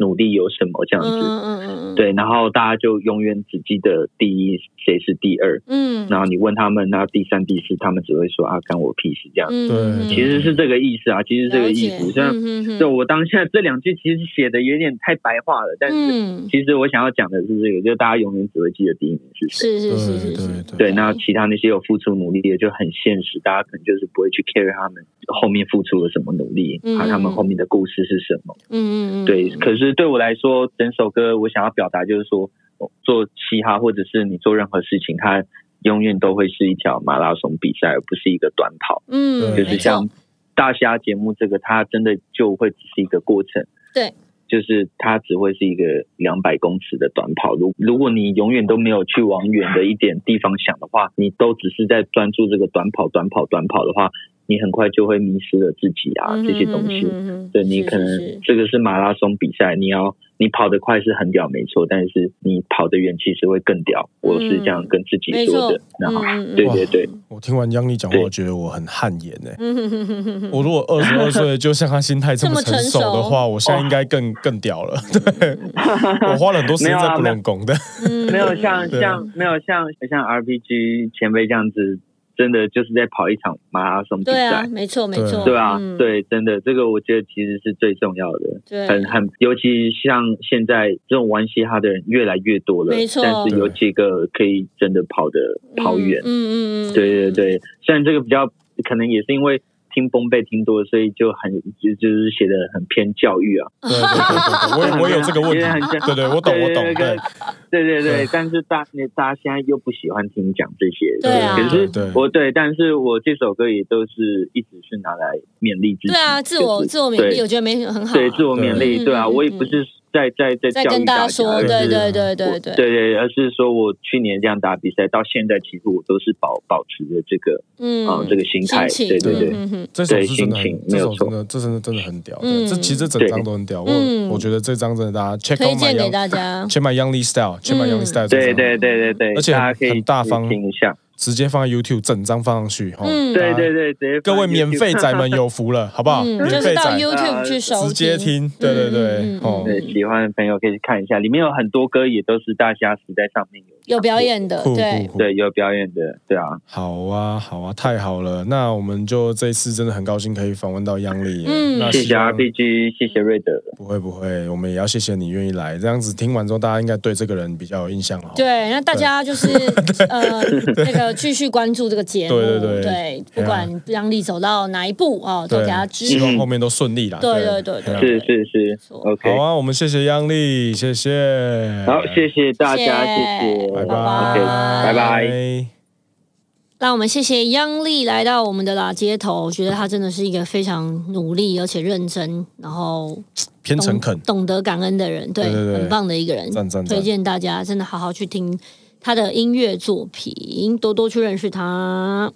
努力有什么这样子。嗯嗯嗯。对，然后大家就永远只记得第一，谁是第二。嗯。然后你问他们，那第三、第四，他们只会说啊，干我屁事这样。对。其实是这个意思啊，其实这个意思。像就我当下这两句其实写的有点太白话了，但是其实我想要讲的是这个，就大家永远只会记得第一名是谁。是是是是是。对，那其他那些有付出努力的就很现实，大家可能就是不会去 care 他们后面付出了什么努力，啊，他们后面的故事是什么。嗯嗯嗯。对，可是对我来说，整首歌我想要表达就是说，做嘻哈或者是你做任何事情，它永远都会是一条马拉松比赛，而不是一个短跑。嗯，就是像大虾节目这个，它真的就会只是一个过程。对。就是它只会是一个两百公尺的短跑。如如果你永远都没有去往远的一点地方想的话，你都只是在专注这个短跑、短跑、短跑的话。你很快就会迷失了自己啊，这些东西。对你可能这个是马拉松比赛，你要你跑得快是很屌，没错。但是你跑得远其实会更屌。我是这样跟自己说的。然后，对对对，我听完央丽讲话，我觉得我很汗颜哎。我如果二十二岁就像他心态这么成熟的话，我现在应该更更屌了。对，我花了很多时间在不能攻的。没有像 像没有像像 RPG 前辈这样子。真的就是在跑一场马拉松比赛，对啊，没错没错，对啊，对，真的这个我觉得其实是最重要的，对，很很，尤其像现在这种玩嘻哈的人越来越多了，没错，但是有几个可以真的跑的跑远，嗯嗯嗯，对对对，虽然这个比较可能也是因为。听崩贝听多，所以就很就就是写的很偏教育啊。对对对，我 我有这个问题。对对，我懂我懂。对对对，但是大那大家现在又不喜欢听讲这些。对啊。可是我对，但是我这首歌也都是一直是拿来勉励自己。对啊，自我自我勉励，我觉得没很好。对，自我勉励，对啊，我也不是。在在在跟大家说，对对对对对，对对，而是说我去年这样打比赛，到现在其实我都是保保持着这个嗯这个心态，对对对，这首是真的，这首真的这真的真的很屌，这其实整张都很屌，我我觉得这张真的大家 check 推荐给大家，先买 Youngly Style，先买 Youngly Style，对对对对对，而且可以大方听一下。直接放在 YouTube，整张放上去，嗯，对对对，直接各位免费仔们有福了，好不好？免费仔 YouTube 去收直接听，对对对，哦，对，喜欢的朋友可以去看一下，里面有很多歌也都是大虾时代上面有。有表演的，对对，有表演的，对啊。好啊，好啊，太好了。那我们就这次真的很高兴可以访问到央丽。嗯，谢谢 RPG，谢谢瑞德。不会不会，我们也要谢谢你愿意来。这样子听完之后，大家应该对这个人比较有印象了。对，那大家就是 呃，那个继续关注这个节目。对对对，不管央丽走到哪一步啊，都给他支持。希望后面都顺利啦。对对对对，是是是。OK，好啊，我们谢谢央丽，谢谢。好，谢谢大家，谢谢。拜拜，拜拜。那我们谢谢央丽来到我们的拉街头，我觉得他真的是一个非常努力而且认真，然后偏诚恳、懂得感恩的人，对，很棒的一个人。推荐大家真的好好去听他的音乐作品，多多去认识他。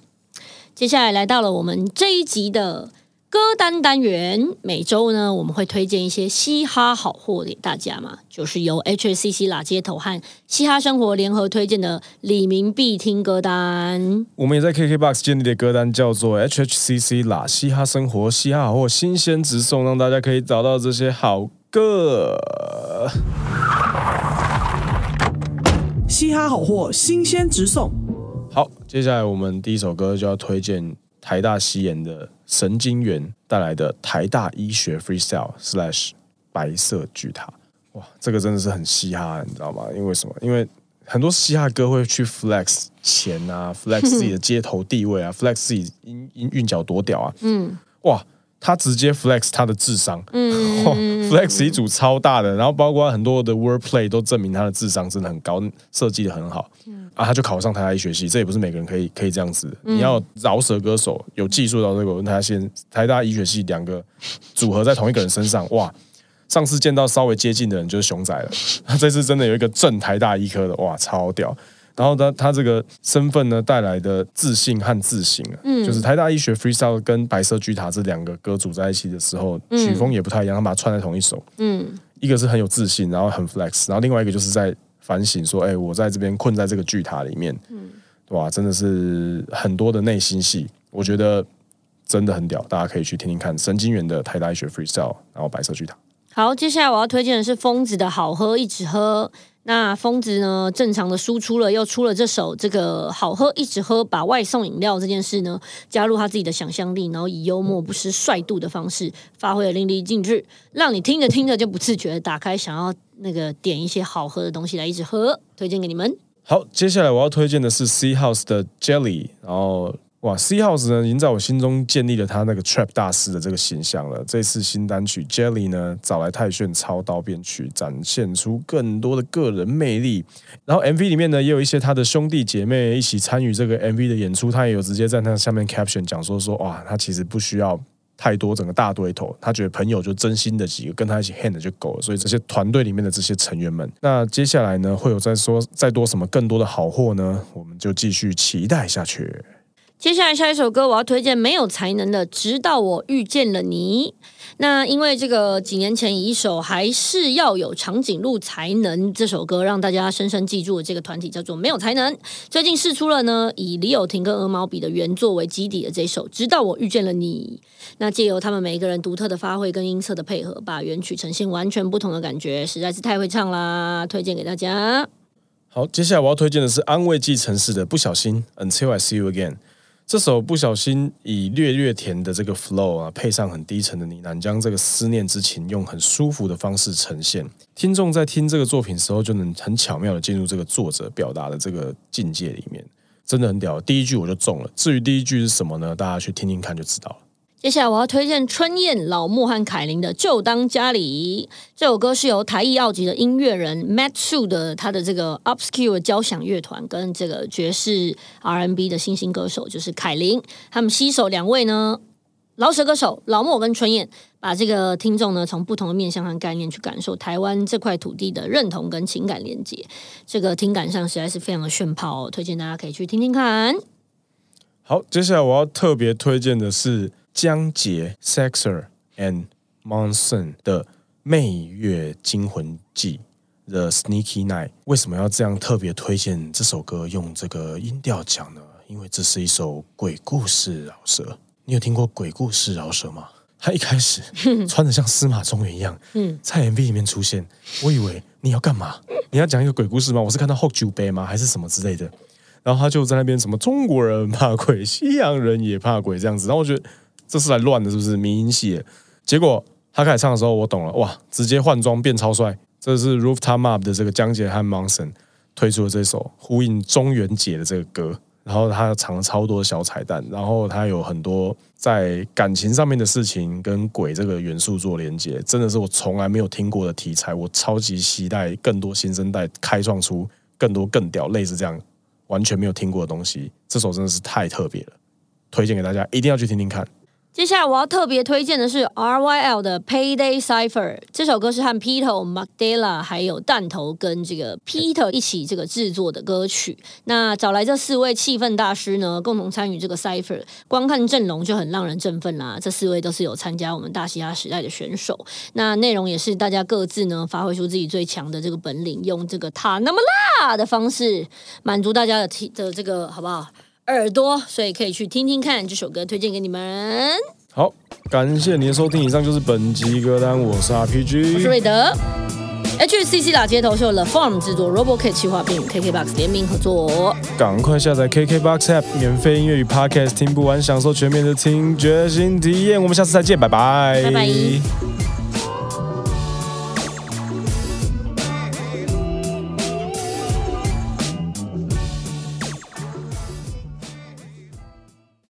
接下来来到了我们这一集的。歌单单元，每周呢我们会推荐一些嘻哈好货给大家嘛，就是由 HCC 拉街头和嘻哈生活联合推荐的李明必听歌单。我们也在 KKBOX 建立的歌单叫做 H H C C 拉嘻哈生活嘻哈好货新鲜直送，让大家可以找到这些好歌。嘻哈好货新鲜直送。好，接下来我们第一首歌就要推荐台大西演的。神经元带来的台大医学 freestyle slash 白色巨塔，哇，这个真的是很嘻哈，你知道吗？因为什么？因为很多嘻哈歌会去 flex 钱啊，flex 自己的街头地位啊，flex 自己音音韵脚多屌啊，嗯，哇。他直接 flex 他的智商，嗯，flex 一组超大的，然后包括很多的 wordplay 都证明他的智商真的很高，设计的很好，啊，他就考上台大医学系，这也不是每个人可以可以这样子。的，你要饶舌歌手有技术到这个，他先台大医学系两个组合在同一个人身上，哇，上次见到稍微接近的人就是熊仔了，他 这次真的有一个正台大医科的，哇，超屌。然后他他这个身份呢带来的自信和自省啊，就是台大医学 freestyle 跟白色巨塔这两个歌组在一起的时候，曲风也不太一样，他把它串在同一首。嗯，一个是很有自信，然后很 flex，然后另外一个就是在反省说，哎，我在这边困在这个巨塔里面，嗯，哇，真的是很多的内心戏，我觉得真的很屌，大家可以去听听看神经元的台大医学 freestyle，然后白色巨塔。好，接下来我要推荐的是疯子的好喝一直喝。那疯子呢？正常的输出了，又出了这首这个好喝一直喝，把外送饮料这件事呢，加入他自己的想象力，然后以幽默不失帅度的方式，发挥的淋漓尽致，让你听着听着就不自觉打开，想要那个点一些好喝的东西来一直喝，推荐给你们。好，接下来我要推荐的是 C House 的 Jelly，然后。哇，C House 呢，已经在我心中建立了他那个 Trap 大师的这个形象了。这次新单曲 Jelly 呢，找来泰炫操刀编曲，展现出更多的个人魅力。然后 MV 里面呢，也有一些他的兄弟姐妹一起参与这个 MV 的演出。他也有直接在那下面 Caption 讲说说，哇，他其实不需要太多整个大堆头，他觉得朋友就真心的几个跟他一起 hand 就够了。所以这些团队里面的这些成员们，那接下来呢，会有再说再多什么更多的好货呢？我们就继续期待下去。接下来下一首歌，我要推荐没有才能的，直到我遇见了你。那因为这个几年前以一首还是要有长颈鹿才能这首歌，让大家深深记住了这个团体叫做没有才能。最近试出了呢，以李友廷跟鹅毛笔的原作为基底的这首，直到我遇见了你。那借由他们每一个人独特的发挥跟音色的配合，把原曲呈现完全不同的感觉，实在是太会唱啦！推荐给大家。好，接下来我要推荐的是安慰剂城市的不小心，Until I See You Again。这首不小心以略略甜的这个 flow 啊，配上很低沉的呢喃，将这个思念之情用很舒服的方式呈现。听众在听这个作品时候，就能很巧妙的进入这个作者表达的这个境界里面，真的很屌。第一句我就中了，至于第一句是什么呢？大家去听听看就知道了。接下来我要推荐春燕、老莫和凯琳的《就当家里》这首歌，是由台艺奥级的音乐人 Matt Su 的他的这个 Upscale 交响乐团跟这个爵士 R&B 的新兴歌手，就是凯琳，他们携手两位呢，老舌歌手老莫跟春燕，把这个听众呢从不同的面向和概念去感受台湾这块土地的认同跟情感连接，这个听感上实在是非常的炫炮哦，推荐大家可以去听听看。好，接下来我要特别推荐的是。江杰、Sexer and Monson 的《魅月惊魂记》The Sneaky Night，为什么要这样特别推荐这首歌？用这个音调讲呢？因为这是一首鬼故事饶舌。你有听过鬼故事饶舌吗？他一开始穿的像司马中原一样，在 MV 里面出现。我以为你要干嘛？你要讲一个鬼故事吗？我是看到后酒杯吗？还是什么之类的？然后他就在那边什么中国人怕鬼，西洋人也怕鬼这样子。然后我觉得。这是来乱的，是不是？民音系，结果他开始唱的时候，我懂了，哇，直接换装变超帅。这是 Rooftop Up 的这个江杰和 Monson 推出的这首呼应中元节的这个歌，然后他藏了超多小彩蛋，然后他有很多在感情上面的事情跟鬼这个元素做连接，真的是我从来没有听过的题材，我超级期待更多新生代开创出更多更屌类似这样完全没有听过的东西。这首真的是太特别了，推荐给大家，一定要去听听看。接下来我要特别推荐的是 RYL 的 Payday Cipher 这首歌是和 Peter、Magdala 还有弹头跟这个 Peter 一起这个制作的歌曲。那找来这四位气氛大师呢，共同参与这个 Cipher，光看阵容就很让人振奋啦。这四位都是有参加我们大嘻哈时代的选手。那内容也是大家各自呢发挥出自己最强的这个本领，用这个他那么辣的方式满足大家的听的这个好不好？耳朵，所以可以去听听看这首歌，推荐给你们。好，感谢您的收听，以上就是本集歌单。我是 RPG，我是瑞德。HCC 打街头是由 The Farm 制作，Robo K 企划并与 KKBOX 联名合作。赶快下载 KKBOX App，免费音乐与 Podcast 听不完，享受全面的听觉新体验。我们下次再见，拜拜，拜拜。